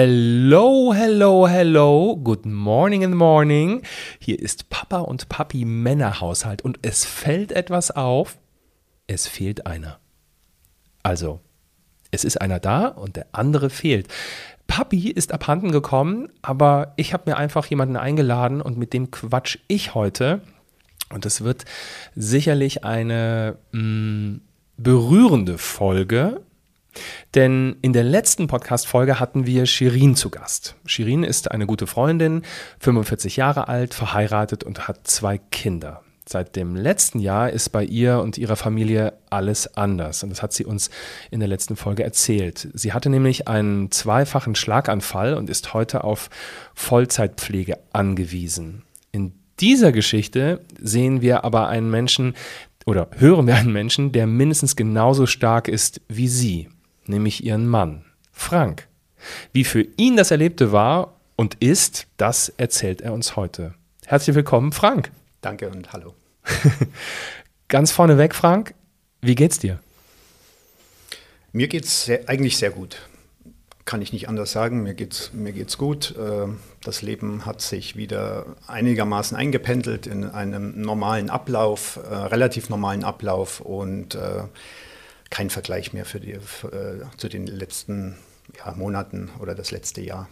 Hello, hello, hello. Good morning in the morning. Hier ist Papa und Papi Männerhaushalt und es fällt etwas auf. Es fehlt einer. Also, es ist einer da und der andere fehlt. Papi ist abhanden gekommen, aber ich habe mir einfach jemanden eingeladen und mit dem quatsch ich heute. Und es wird sicherlich eine mh, mm, berührende Folge, denn in der letzten Podcast-Folge hatten wir Shirin zu Gast. Shirin ist eine gute Freundin, 45 Jahre alt, verheiratet und hat zwei Kinder. Seit dem letzten Jahr ist bei ihr und ihrer Familie alles anders. Und das hat sie uns in der letzten Folge erzählt. Sie hatte nämlich einen zweifachen Schlaganfall und ist heute auf Vollzeitpflege angewiesen. In dieser Geschichte sehen wir aber einen Menschen oder hören wir einen Menschen, der mindestens genauso stark ist wie sie nämlich ihren Mann, Frank. Wie für ihn das Erlebte war und ist, das erzählt er uns heute. Herzlich willkommen, Frank. Danke und hallo. Ganz vorneweg, Frank, wie geht's dir? Mir geht's sehr, eigentlich sehr gut. Kann ich nicht anders sagen. Mir geht's, mir geht's gut. Äh, das Leben hat sich wieder einigermaßen eingependelt in einem normalen Ablauf, äh, relativ normalen Ablauf und äh, kein Vergleich mehr für die, für, äh, zu den letzten ja, Monaten oder das letzte Jahr.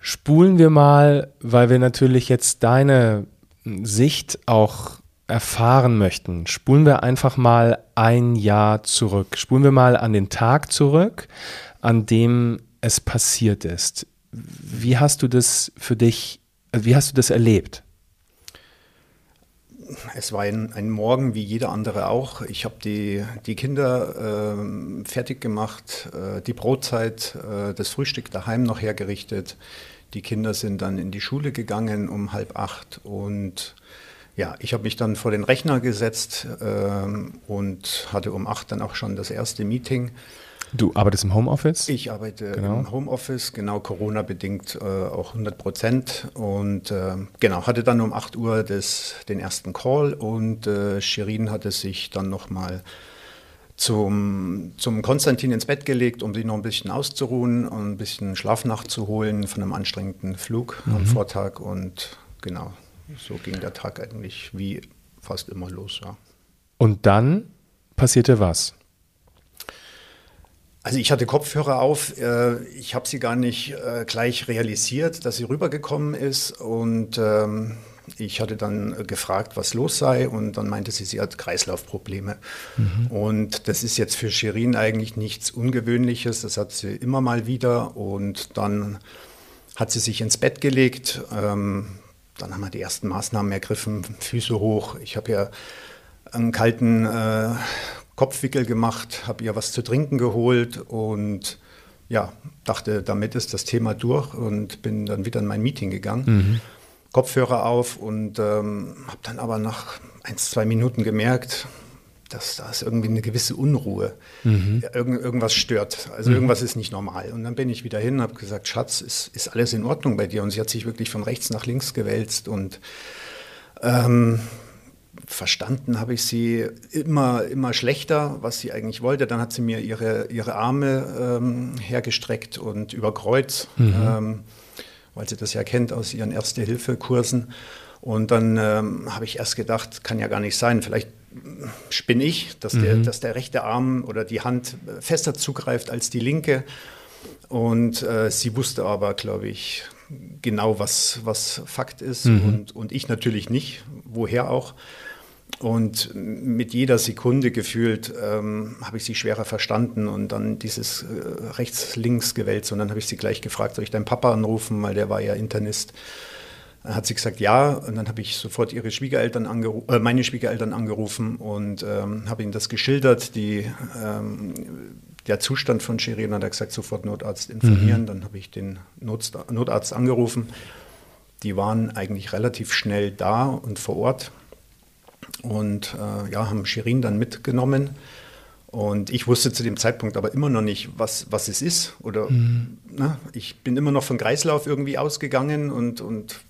Spulen wir mal, weil wir natürlich jetzt deine Sicht auch erfahren möchten, spulen wir einfach mal ein Jahr zurück. Spulen wir mal an den Tag zurück, an dem es passiert ist. Wie hast du das für dich, wie hast du das erlebt? Es war ein, ein, Morgen wie jeder andere auch. Ich habe die, die Kinder äh, fertig gemacht, äh, die Brotzeit, äh, das Frühstück daheim noch hergerichtet. Die Kinder sind dann in die Schule gegangen um halb acht und ja, ich habe mich dann vor den Rechner gesetzt ähm, und hatte um acht dann auch schon das erste Meeting. Du arbeitest im Homeoffice? Ich arbeite genau. im Homeoffice, genau Corona-bedingt äh, auch 100 Prozent. Und äh, genau, hatte dann um 8 Uhr das, den ersten Call und äh, Shirin hatte sich dann nochmal zum, zum Konstantin ins Bett gelegt, um sich noch ein bisschen auszuruhen und ein bisschen Schlaf nachzuholen von einem anstrengenden Flug mhm. am Vortag. Und genau, so ging der Tag eigentlich wie fast immer los. Ja. Und dann passierte was? Also ich hatte Kopfhörer auf, äh, ich habe sie gar nicht äh, gleich realisiert, dass sie rübergekommen ist und ähm, ich hatte dann gefragt, was los sei und dann meinte sie, sie hat Kreislaufprobleme. Mhm. Und das ist jetzt für Shirin eigentlich nichts Ungewöhnliches, das hat sie immer mal wieder und dann hat sie sich ins Bett gelegt. Ähm, dann haben wir die ersten Maßnahmen ergriffen, Füße hoch. Ich habe ja einen kalten äh, Kopfwickel gemacht, habe ihr was zu trinken geholt und ja, dachte, damit ist das Thema durch und bin dann wieder in mein Meeting gegangen. Mhm. Kopfhörer auf und ähm, habe dann aber nach ein, zwei Minuten gemerkt, dass da ist irgendwie eine gewisse Unruhe. Mhm. Irgend, irgendwas stört. Also mhm. irgendwas ist nicht normal. Und dann bin ich wieder hin und habe gesagt, Schatz, ist, ist alles in Ordnung bei dir? Und sie hat sich wirklich von rechts nach links gewälzt und ähm, verstanden habe ich sie immer, immer schlechter, was sie eigentlich wollte. Dann hat sie mir ihre, ihre Arme ähm, hergestreckt und über Kreuz, mhm. ähm, weil sie das ja kennt aus ihren Erste-Hilfe-Kursen. Und dann ähm, habe ich erst gedacht, kann ja gar nicht sein. Vielleicht spinne ich, dass, mhm. der, dass der rechte Arm oder die Hand fester zugreift als die linke. Und äh, sie wusste aber, glaube ich, genau, was, was Fakt ist mhm. und, und ich natürlich nicht, woher auch. Und mit jeder Sekunde gefühlt ähm, habe ich sie schwerer verstanden und dann dieses äh, rechts-links gewählt. Und dann habe ich sie gleich gefragt, soll ich deinen Papa anrufen, weil der war ja Internist. Dann hat sie gesagt, ja. Und dann habe ich sofort ihre Schwiegereltern äh, meine Schwiegereltern angerufen und ähm, habe ihnen das geschildert. Die, ähm, der Zustand von Shirin hat er gesagt, sofort Notarzt informieren. Mhm. Dann habe ich den Notarzt angerufen. Die waren eigentlich relativ schnell da und vor Ort und äh, ja, haben Shirin dann mitgenommen. Und ich wusste zu dem Zeitpunkt aber immer noch nicht, was, was es ist. Oder mhm. na, ne, ich bin immer noch von Kreislauf irgendwie ausgegangen und, und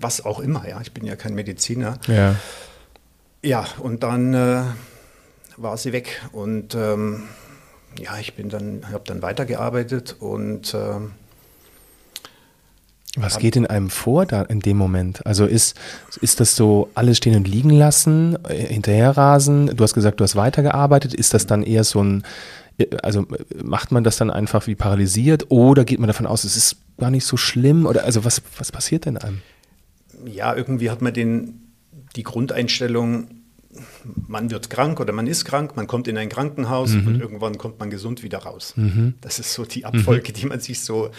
was auch immer. Ja, ich bin ja kein Mediziner. Ja, ja und dann äh, war sie weg. Und ähm, ja, ich bin dann, habe dann weitergearbeitet und äh, was geht in einem vor da in dem Moment? Also ist, ist das so alles stehen und liegen lassen, äh, hinterherrasen? Du hast gesagt, du hast weitergearbeitet. Ist das dann eher so ein, äh, also macht man das dann einfach wie paralysiert oder geht man davon aus, es ist gar nicht so schlimm? Oder also was, was passiert denn einem? Ja, irgendwie hat man den, die Grundeinstellung, man wird krank oder man ist krank, man kommt in ein Krankenhaus mhm. und irgendwann kommt man gesund wieder raus. Mhm. Das ist so die Abfolge, mhm. die man sich so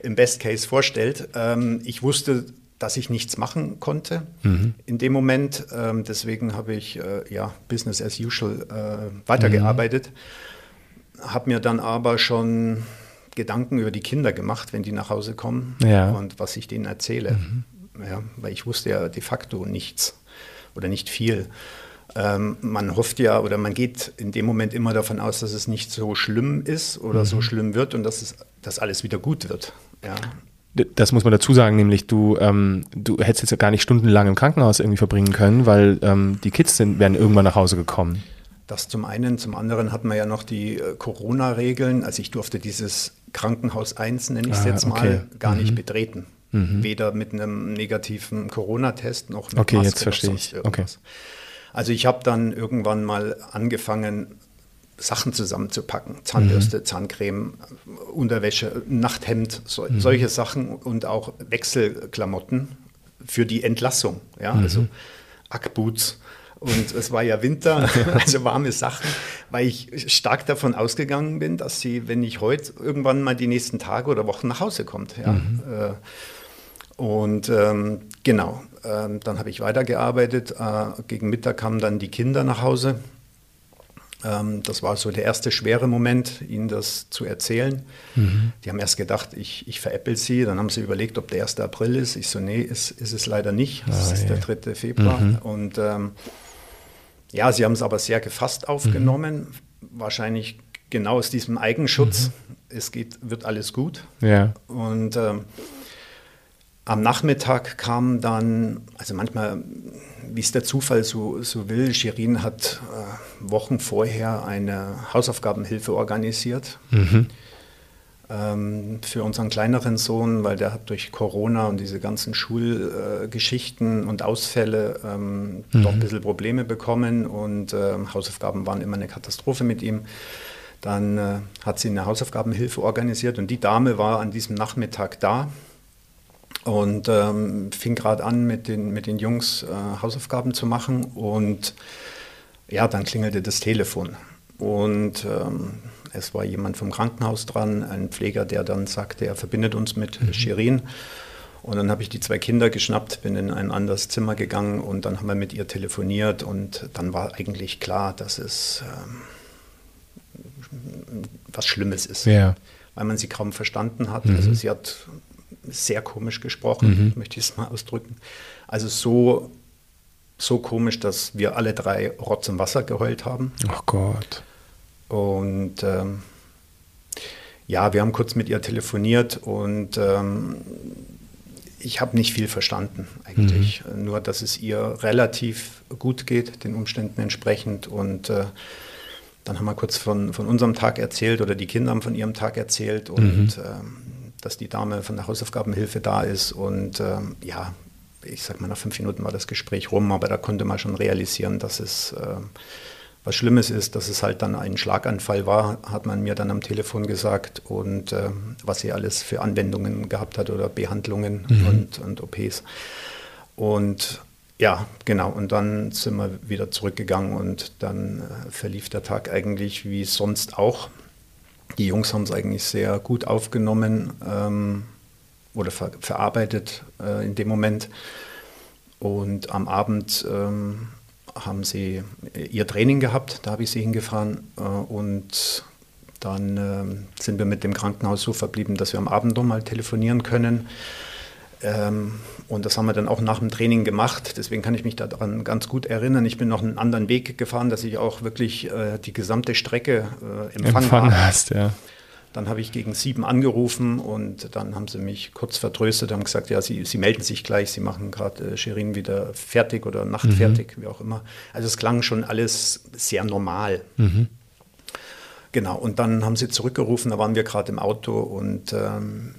im Best Case vorstellt. Ähm, ich wusste, dass ich nichts machen konnte mhm. in dem Moment. Ähm, deswegen habe ich äh, ja Business as usual äh, weitergearbeitet. Mhm. Habe mir dann aber schon Gedanken über die Kinder gemacht, wenn die nach Hause kommen ja. und was ich denen erzähle. Mhm. Ja, weil ich wusste ja de facto nichts oder nicht viel. Ähm, man hofft ja oder man geht in dem Moment immer davon aus, dass es nicht so schlimm ist oder mhm. so schlimm wird und dass, es, dass alles wieder gut wird. Ja. Das muss man dazu sagen, nämlich du, ähm, du hättest jetzt gar nicht stundenlang im Krankenhaus irgendwie verbringen können, weil ähm, die Kids sind, wären irgendwann nach Hause gekommen. Das zum einen. Zum anderen hat man ja noch die äh, Corona-Regeln. Also ich durfte dieses Krankenhaus 1, nenne ich es ah, jetzt okay. mal, gar mhm. nicht betreten. Mhm. Weder mit einem negativen Corona-Test noch mit okay, Maske jetzt verstehe ich. Okay. Also ich habe dann irgendwann mal angefangen, Sachen zusammenzupacken. Zahnbürste, mhm. Zahncreme, Unterwäsche, Nachthemd, so, mhm. solche Sachen und auch Wechselklamotten für die Entlassung. Ja, mhm. also Ackboots. Und es war ja Winter, also warme Sachen, weil ich stark davon ausgegangen bin, dass sie, wenn ich heute irgendwann mal die nächsten Tage oder Wochen nach Hause kommt. Ja. Mhm. Äh, und ähm, genau, ähm, dann habe ich weitergearbeitet. Äh, gegen Mittag kamen dann die Kinder nach Hause. Ähm, das war so der erste schwere Moment, ihnen das zu erzählen. Mhm. Die haben erst gedacht, ich, ich veräpple sie. Dann haben sie überlegt, ob der 1. April ist. Ich so, nee, ist, ist es leider nicht. Es ah, ist ja. der 3. Februar. Mhm. Und ähm, ja, sie haben es aber sehr gefasst aufgenommen. Mhm. Wahrscheinlich genau aus diesem Eigenschutz. Mhm. Es geht, wird alles gut. Ja. Und ähm, am Nachmittag kam dann, also manchmal, wie es der Zufall so, so will, Shirin hat äh, Wochen vorher eine Hausaufgabenhilfe organisiert. Mhm. Ähm, für unseren kleineren Sohn, weil der hat durch Corona und diese ganzen Schulgeschichten äh, und Ausfälle ähm, mhm. doch ein bisschen Probleme bekommen und äh, Hausaufgaben waren immer eine Katastrophe mit ihm. Dann äh, hat sie eine Hausaufgabenhilfe organisiert und die Dame war an diesem Nachmittag da und ähm, fing gerade an, mit den, mit den Jungs äh, Hausaufgaben zu machen. Und ja, dann klingelte das Telefon. Und ähm, es war jemand vom Krankenhaus dran, ein Pfleger, der dann sagte, er verbindet uns mit mhm. Shirin. Und dann habe ich die zwei Kinder geschnappt, bin in ein anderes Zimmer gegangen und dann haben wir mit ihr telefoniert. Und dann war eigentlich klar, dass es ähm, was Schlimmes ist. Ja. Weil man sie kaum verstanden hat. Mhm. Also sie hat sehr komisch gesprochen, mhm. möchte ich es mal ausdrücken. Also so, so komisch, dass wir alle drei Rotz im Wasser geheult haben. Ach Gott. Und ähm, ja, wir haben kurz mit ihr telefoniert und ähm, ich habe nicht viel verstanden eigentlich. Mhm. Nur, dass es ihr relativ gut geht, den Umständen entsprechend. Und äh, dann haben wir kurz von, von unserem Tag erzählt oder die Kinder haben von ihrem Tag erzählt. Und mhm. ähm, dass die Dame von der Hausaufgabenhilfe da ist. Und ähm, ja, ich sag mal, nach fünf Minuten war das Gespräch rum, aber da konnte man schon realisieren, dass es äh, was Schlimmes ist, dass es halt dann ein Schlaganfall war, hat man mir dann am Telefon gesagt und äh, was sie alles für Anwendungen gehabt hat oder Behandlungen mhm. und, und OPs. Und ja, genau. Und dann sind wir wieder zurückgegangen und dann äh, verlief der Tag eigentlich wie sonst auch. Die Jungs haben es eigentlich sehr gut aufgenommen ähm, oder ver verarbeitet äh, in dem Moment. Und am Abend ähm, haben sie ihr Training gehabt, da habe ich sie hingefahren. Äh, und dann äh, sind wir mit dem Krankenhaus so verblieben, dass wir am Abend nochmal telefonieren können. Ähm, und das haben wir dann auch nach dem Training gemacht. Deswegen kann ich mich daran ganz gut erinnern. Ich bin noch einen anderen Weg gefahren, dass ich auch wirklich äh, die gesamte Strecke äh, empfangen, empfangen hast. Ja. Dann habe ich gegen sieben angerufen und dann haben sie mich kurz vertröstet, haben gesagt, ja, sie, sie melden sich gleich, sie machen gerade äh, Shirin wieder fertig oder nachtfertig, mhm. wie auch immer. Also es klang schon alles sehr normal. Mhm. Genau, und dann haben sie zurückgerufen, da waren wir gerade im Auto und ähm,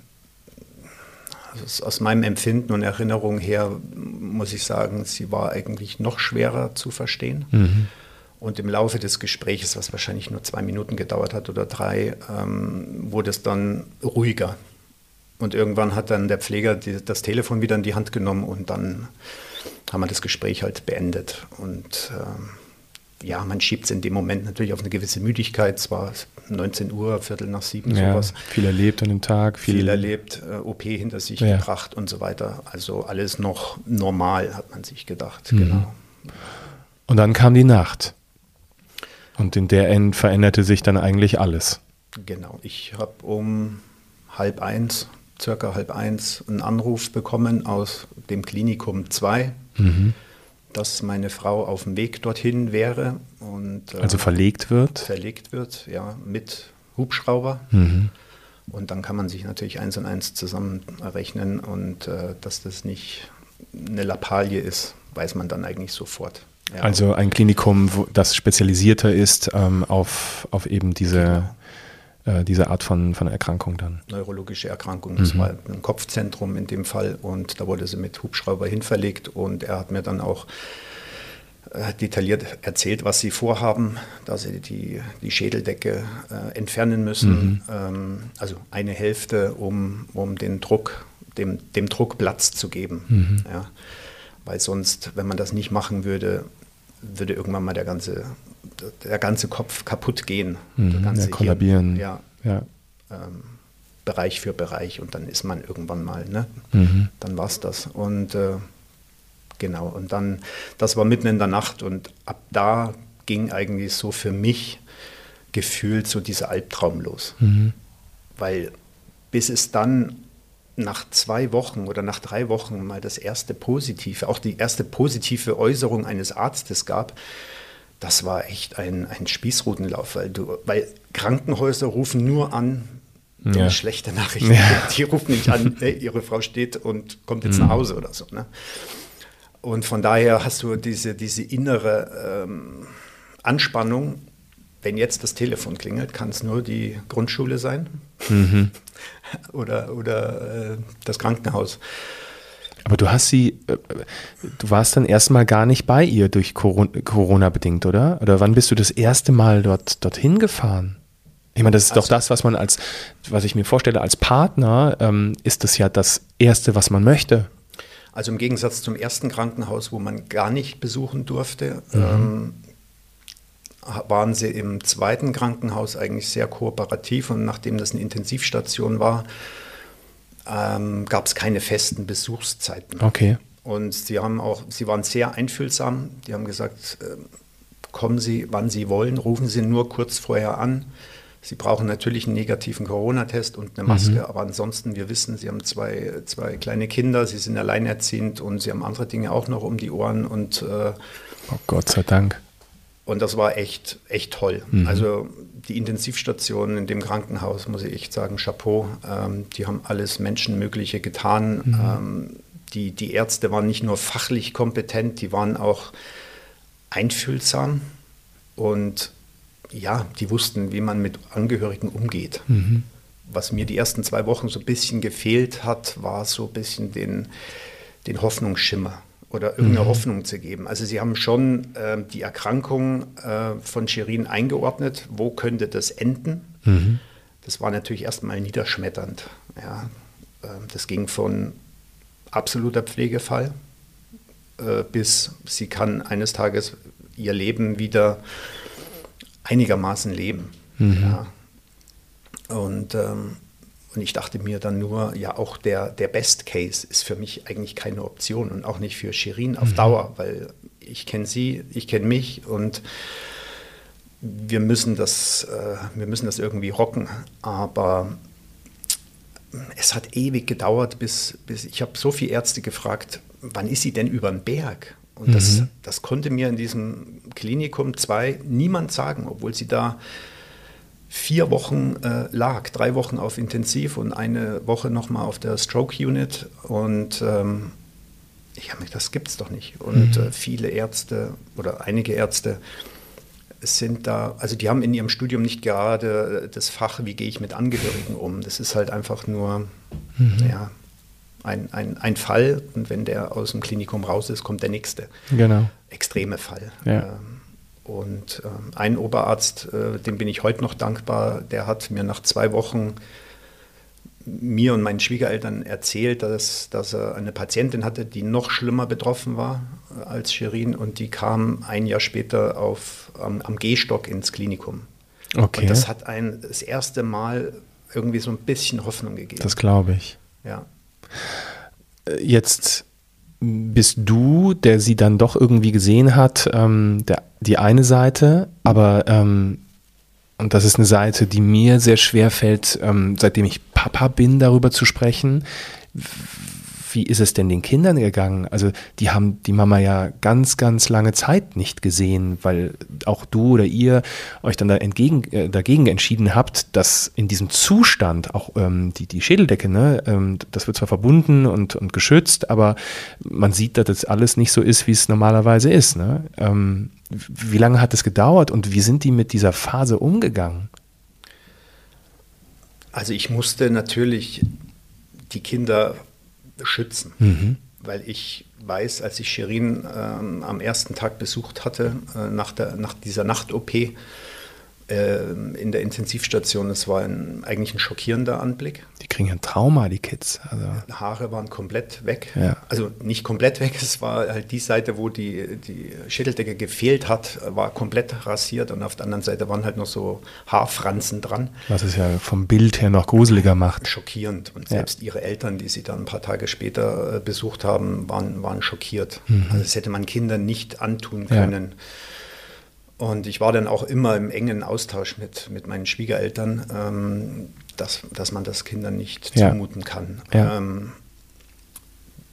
also aus meinem Empfinden und Erinnerung her muss ich sagen, sie war eigentlich noch schwerer zu verstehen. Mhm. Und im Laufe des Gesprächs, was wahrscheinlich nur zwei Minuten gedauert hat oder drei, ähm, wurde es dann ruhiger. Und irgendwann hat dann der Pfleger die, das Telefon wieder in die Hand genommen und dann haben wir das Gespräch halt beendet. Und ähm, ja, man schiebt es in dem Moment natürlich auf eine gewisse Müdigkeit. Es war 19 Uhr, Viertel nach sieben, ja, sowas. Viel erlebt an dem Tag. Viel, viel erlebt, äh, OP hinter sich ja. gebracht und so weiter. Also alles noch normal, hat man sich gedacht. Mhm. Genau. Und dann kam die Nacht. Und in der End veränderte sich dann eigentlich alles. Genau. Ich habe um halb eins, circa halb eins, einen Anruf bekommen aus dem Klinikum 2. Mhm dass meine Frau auf dem Weg dorthin wäre. Und, äh, also verlegt wird? Verlegt wird, ja, mit Hubschrauber. Mhm. Und dann kann man sich natürlich eins und eins zusammenrechnen und äh, dass das nicht eine Lappalie ist, weiß man dann eigentlich sofort. Ja. Also ein Klinikum, wo das spezialisierter ist ähm, auf, auf eben diese genau äh, diese Art von, von Erkrankung dann. Neurologische Erkrankung. Das mhm. war ein Kopfzentrum in dem Fall und da wurde sie mit Hubschrauber hinverlegt und er hat mir dann auch äh, detailliert erzählt, was sie vorhaben, da sie die, die Schädeldecke äh, entfernen müssen. Mhm. Ähm, also eine Hälfte, um, um den Druck, dem, dem Druck Platz zu geben. Mhm. Ja. Weil sonst, wenn man das nicht machen würde, würde irgendwann mal der ganze der ganze Kopf kaputt gehen. Mhm, ganze ja, kollabieren. ja. ja. Ähm, Bereich für Bereich und dann ist man irgendwann mal, ne? Mhm. Dann war es das. Und äh, genau, und dann, das war mitten in der Nacht und ab da ging eigentlich so für mich gefühlt so dieser Albtraum los. Mhm. Weil bis es dann nach zwei Wochen oder nach drei Wochen mal das erste positive, auch die erste positive Äußerung eines Arztes gab, das war echt ein, ein Spießrutenlauf, weil, du, weil Krankenhäuser rufen nur an, wenn ja. schlechte Nachrichten ja. Die rufen nicht an, hey, ihre Frau steht und kommt jetzt mhm. nach Hause oder so. Ne? Und von daher hast du diese, diese innere ähm, Anspannung. Wenn jetzt das Telefon klingelt, kann es nur die Grundschule sein mhm. oder, oder äh, das Krankenhaus. Aber du hast sie, äh, du warst dann erstmal gar nicht bei ihr durch Corona bedingt, oder? Oder wann bist du das erste Mal dort dorthin gefahren? Ich meine, das ist also, doch das, was man als, was ich mir vorstelle, als Partner ähm, ist das ja das Erste, was man möchte. Also im Gegensatz zum ersten Krankenhaus, wo man gar nicht besuchen durfte, mhm. ähm, waren sie im zweiten Krankenhaus eigentlich sehr kooperativ und nachdem das eine Intensivstation war, ähm, gab es keine festen Besuchszeiten. Okay. Und sie haben auch, sie waren sehr einfühlsam. Die haben gesagt, äh, kommen Sie, wann Sie wollen, rufen Sie nur kurz vorher an. Sie brauchen natürlich einen negativen Corona-Test und eine Maske, mhm. aber ansonsten, wir wissen, Sie haben zwei, zwei kleine Kinder, Sie sind alleinerziehend und Sie haben andere Dinge auch noch um die Ohren und äh, oh Gott sei Dank. Und das war echt, echt toll. Mhm. Also die Intensivstationen in dem Krankenhaus, muss ich echt sagen, Chapeau. Ähm, die haben alles Menschenmögliche getan. Mhm. Ähm, die, die Ärzte waren nicht nur fachlich kompetent, die waren auch einfühlsam und ja, die wussten, wie man mit Angehörigen umgeht. Mhm. Was mir die ersten zwei Wochen so ein bisschen gefehlt hat, war so ein bisschen den, den Hoffnungsschimmer oder irgendeine mhm. Hoffnung zu geben. Also sie haben schon äh, die Erkrankung äh, von Shirin eingeordnet. Wo könnte das enden? Mhm. Das war natürlich erstmal niederschmetternd. Ja. Äh, das ging von absoluter Pflegefall äh, bis sie kann eines Tages ihr Leben wieder einigermaßen leben. Mhm. Ja. Und ähm, und ich dachte mir dann nur, ja, auch der, der Best Case ist für mich eigentlich keine Option und auch nicht für Shirin auf mhm. Dauer, weil ich kenne sie, ich kenne mich und wir müssen das, äh, wir müssen das irgendwie rocken. Aber es hat ewig gedauert, bis, bis ich habe so viele Ärzte gefragt, wann ist sie denn über den Berg? Und mhm. das, das konnte mir in diesem Klinikum 2 niemand sagen, obwohl sie da vier Wochen äh, lag, drei Wochen auf Intensiv und eine Woche nochmal auf der Stroke Unit. Und ähm, ich habe mir das gibt's doch nicht. Und mhm. äh, viele Ärzte oder einige Ärzte sind da, also die haben in ihrem Studium nicht gerade das Fach, wie gehe ich mit Angehörigen um. Das ist halt einfach nur mhm. ja, ein, ein, ein Fall und wenn der aus dem Klinikum raus ist, kommt der nächste. Genau. Extreme Fall. Ja. Ähm, und ähm, ein Oberarzt, äh, dem bin ich heute noch dankbar, der hat mir nach zwei Wochen mir und meinen Schwiegereltern erzählt, dass, dass er eine Patientin hatte, die noch schlimmer betroffen war äh, als Shirin und die kam ein Jahr später auf, am, am Gehstock ins Klinikum. Okay. Und das hat ein das erste Mal irgendwie so ein bisschen Hoffnung gegeben. Das glaube ich. Ja. Äh, jetzt bist du, der sie dann doch irgendwie gesehen hat, ähm, der, die eine Seite, aber ähm, und das ist eine Seite, die mir sehr schwer fällt, ähm, seitdem ich Papa bin, darüber zu sprechen. Wie ist es denn den Kindern gegangen? Also die haben die Mama ja ganz, ganz lange Zeit nicht gesehen, weil auch du oder ihr euch dann da entgegen, äh, dagegen entschieden habt, dass in diesem Zustand auch ähm, die, die Schädeldecke, ne, ähm, das wird zwar verbunden und, und geschützt, aber man sieht, dass das alles nicht so ist, wie es normalerweise ist. Ne? Ähm, wie lange hat es gedauert und wie sind die mit dieser Phase umgegangen? Also ich musste natürlich die Kinder schützen, mhm. weil ich weiß, als ich Shirin ähm, am ersten Tag besucht hatte, äh, nach, der, nach dieser Nacht-OP, ähm, in der Intensivstation. Es war ein, eigentlich ein schockierender Anblick. Kriegen ein Trauma, die Kids. Also. Haare waren komplett weg. Ja. Also nicht komplett weg, es war halt die Seite, wo die, die Schädeldecke gefehlt hat, war komplett rasiert und auf der anderen Seite waren halt noch so Haarfransen dran. Was es ja vom Bild her noch gruseliger macht. Schockierend. Und selbst ja. ihre Eltern, die sie dann ein paar Tage später äh, besucht haben, waren, waren schockiert. Mhm. Also das hätte man Kindern nicht antun können. Ja. Und ich war dann auch immer im engen Austausch mit, mit meinen Schwiegereltern, ähm, dass, dass man das Kindern nicht ja. zumuten kann. Ja. Ähm,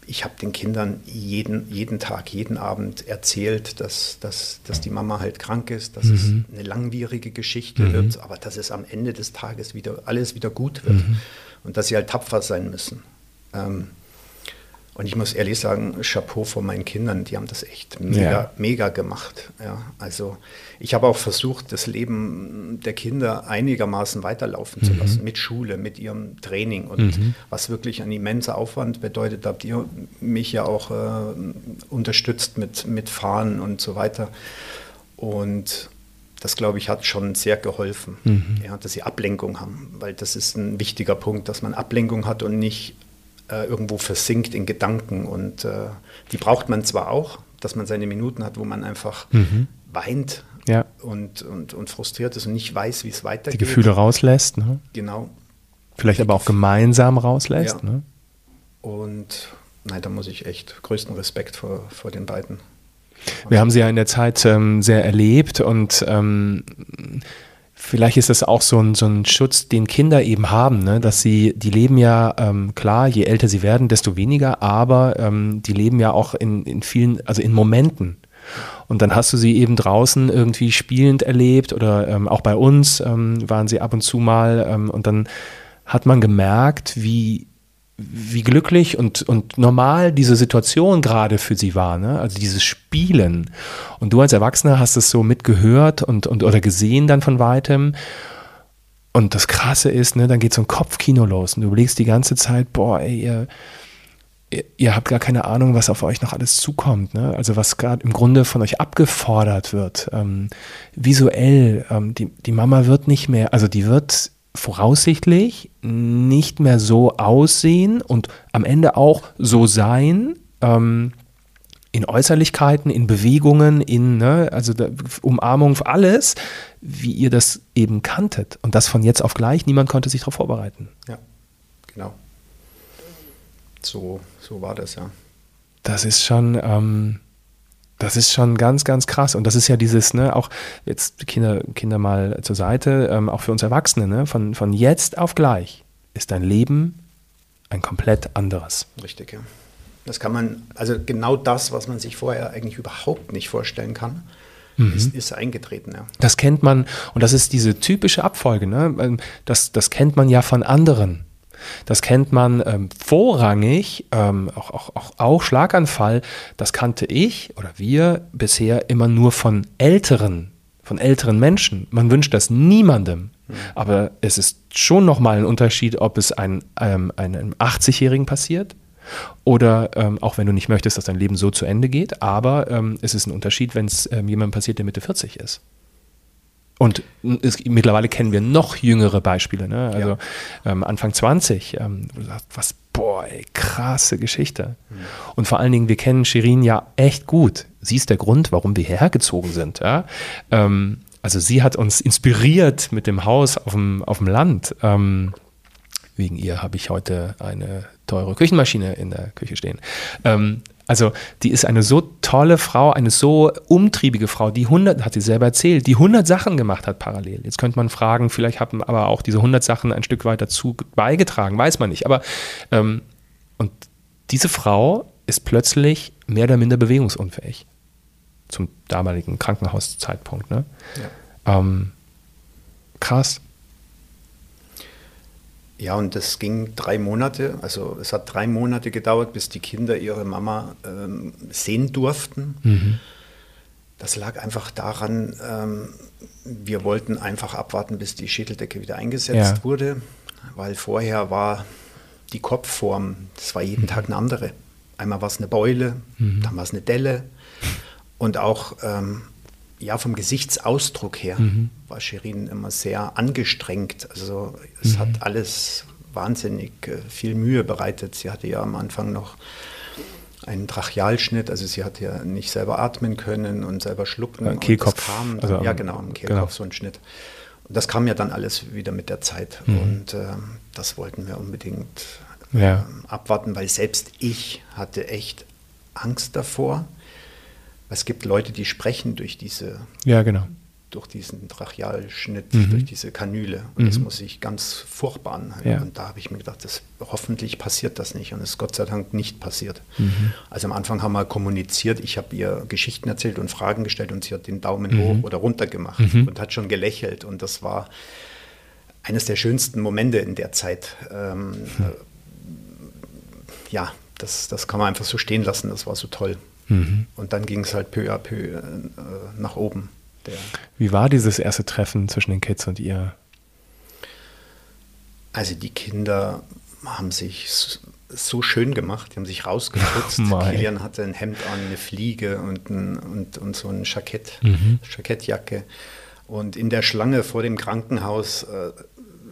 ich habe den Kindern jeden, jeden Tag, jeden Abend erzählt, dass, dass, dass die Mama halt krank ist, dass Mhm. es eine langwierige Geschichte Mhm. wird, aber dass es am Ende des Tages wieder alles wieder gut wird Mhm. und dass sie halt tapfer sein müssen. Ähm, und ich muss ehrlich sagen, Chapeau vor meinen Kindern, die haben das echt mega, Ja. mega gemacht. Ja, also ich habe auch versucht, das Leben der Kinder einigermaßen weiterlaufen zu Mhm. lassen, mit Schule, mit ihrem Training und Mhm. was wirklich ein immenser Aufwand bedeutet, habt ihr mich ja auch äh, unterstützt mit, mit Fahren und so weiter. Und das, glaube ich, hat schon sehr geholfen, Mhm. ja, dass sie Ablenkung haben, weil das ist ein wichtiger Punkt, dass man Ablenkung hat und nicht äh, irgendwo versinkt in Gedanken. Und äh, die braucht man zwar auch, dass man seine Minuten hat, wo man einfach Mhm. weint Ja. und, und, und frustriert ist und nicht weiß, wie es weitergeht. Die Gefühle rauslässt, ne? Genau. vielleicht aber auch gemeinsam rauslässt. Ja. Ne? Und nein, da muss ich echt größten Respekt vor, vor den beiden. Wir haben sie ja in der Zeit ähm, sehr erlebt und ähm, vielleicht ist das auch so ein, so ein Schutz, den Kinder eben haben, ne? dass sie, die leben ja, ähm, klar, je älter sie werden, desto weniger, aber ähm, die leben ja auch in, in vielen, also in Momenten. Und dann hast du sie eben draußen irgendwie spielend erlebt oder ähm, auch bei uns ähm, waren sie ab und zu mal ähm, und dann hat man gemerkt, wie, wie glücklich und, und normal diese Situation gerade für sie war, ne? Also dieses Spielen. Und du als Erwachsener hast es so mitgehört und, und oder gesehen dann von weitem. Und das Krasse ist, ne, dann geht so ein Kopfkino los und du überlegst die ganze Zeit, boah, ey, ihr, ihr, habt gar keine Ahnung, was auf euch noch alles zukommt. Ne? Also was gerade im Grunde von euch abgefordert wird. Ähm, visuell, ähm, die, die Mama wird nicht mehr, also die wird voraussichtlich nicht mehr so aussehen und am Ende auch so sein, ähm, in Äußerlichkeiten, in Bewegungen, in ne, also Umarmung, alles, wie ihr das eben kanntet. Und das von jetzt auf gleich, niemand konnte sich darauf vorbereiten. Ja, genau. So, so war das, ja. Das ist schon, ähm, das ist schon ganz, ganz krass. Und das ist ja dieses, ne, auch jetzt Kinder, Kinder mal zur Seite, ähm, auch für uns Erwachsene, ne, von, von jetzt auf gleich ist dein Leben ein komplett anderes. Richtig, ja. Das kann man, also genau das, was man sich vorher eigentlich überhaupt nicht vorstellen kann, Mhm. ist, ist eingetreten, ja. Das kennt man, und das ist diese typische Abfolge, ne? Ähm, das, das kennt man ja von anderen. Das kennt man ähm, vorrangig, ähm, auch, auch, auch, auch Schlaganfall, das kannte ich oder wir bisher immer nur von älteren, von älteren Menschen. Man wünscht das niemandem. Aber es ist schon nochmal ein Unterschied, ob es ein, ähm, einem 80-Jährigen passiert oder ähm, auch wenn du nicht möchtest, dass dein Leben so zu Ende geht. Aber ähm, es ist ein Unterschied, wenn es ähm, jemandem passiert, der Mitte 40 ist. Und es, mittlerweile kennen wir noch jüngere Beispiele. Ne? Also ja. ähm, Anfang 20, ähm, du sagst, was, boah, ey, krasse Geschichte. Mhm. Und vor allen Dingen, wir kennen Shirin ja echt gut. Sie ist der Grund, warum wir hierher gezogen sind. Ja? Ähm, also sie hat uns inspiriert mit dem Haus auf dem, auf dem Land. Ähm, wegen ihr habe ich heute eine teure Küchenmaschine in der Küche stehen. Ähm, also die ist eine so tolle Frau, eine so umtriebige Frau, die 100, hat sie selber erzählt, die 100 Sachen gemacht hat parallel. Jetzt könnte man fragen, vielleicht haben aber auch diese 100 Sachen ein Stück weit dazu beigetragen, weiß man nicht. Aber ähm, und diese Frau ist plötzlich mehr oder minder bewegungsunfähig zum damaligen Krankenhauszeitpunkt. Ne? Ja. Ähm, krass. Ja, und das ging drei Monate. Also es hat drei Monate gedauert, bis die Kinder ihre Mama ähm, sehen durften. Mhm. Das lag einfach daran, ähm, wir wollten einfach abwarten, bis die Schädeldecke wieder eingesetzt ja. wurde, weil vorher war die Kopfform, das war jeden mhm. Tag eine andere. Einmal war es eine Beule, mhm. dann war es eine Delle und auch ähm, ja, vom Gesichtsausdruck her mhm. war Shirin immer sehr angestrengt. Also es mhm. hat alles wahnsinnig äh, viel Mühe bereitet. Sie hatte ja am Anfang noch einen Trachealschnitt, also sie hatte ja nicht selber atmen können und selber schlucken. Ja, Kehlkopf. Kam also, ja, genau, im Kehlkopf genau. so ein Schnitt. Und das kam ja dann alles wieder mit der Zeit. Mhm. Und äh, das wollten wir unbedingt ja. äh, abwarten, weil selbst ich hatte echt Angst davor es gibt Leute, die sprechen durch diese, ja, genau. durch diesen Trachealschnitt, mhm. durch diese Kanüle. Und mhm. das muss sich ganz furchtbar anhören. Ja. Und da habe ich mir gedacht, das, hoffentlich passiert das nicht. Und es ist Gott sei Dank nicht passiert. Mhm. Also am Anfang haben wir kommuniziert, ich habe ihr Geschichten erzählt und Fragen gestellt und sie hat den Daumen mhm. hoch oder runter gemacht mhm. und hat schon gelächelt. Und das war eines der schönsten Momente in der Zeit. Ähm, äh, ja, das, das kann man einfach so stehen lassen, das war so toll. Mhm. Und dann ging es halt peu à peu äh, nach oben. Wie war dieses erste Treffen zwischen den Kids und ihr? Also die Kinder haben sich so schön gemacht, die haben sich rausgeputzt. Oh Kilian hatte ein Hemd an, eine Fliege und, ein, und, und so ein Jackett, mhm. Jackettjacke. Und in der Schlange vor dem Krankenhaus äh,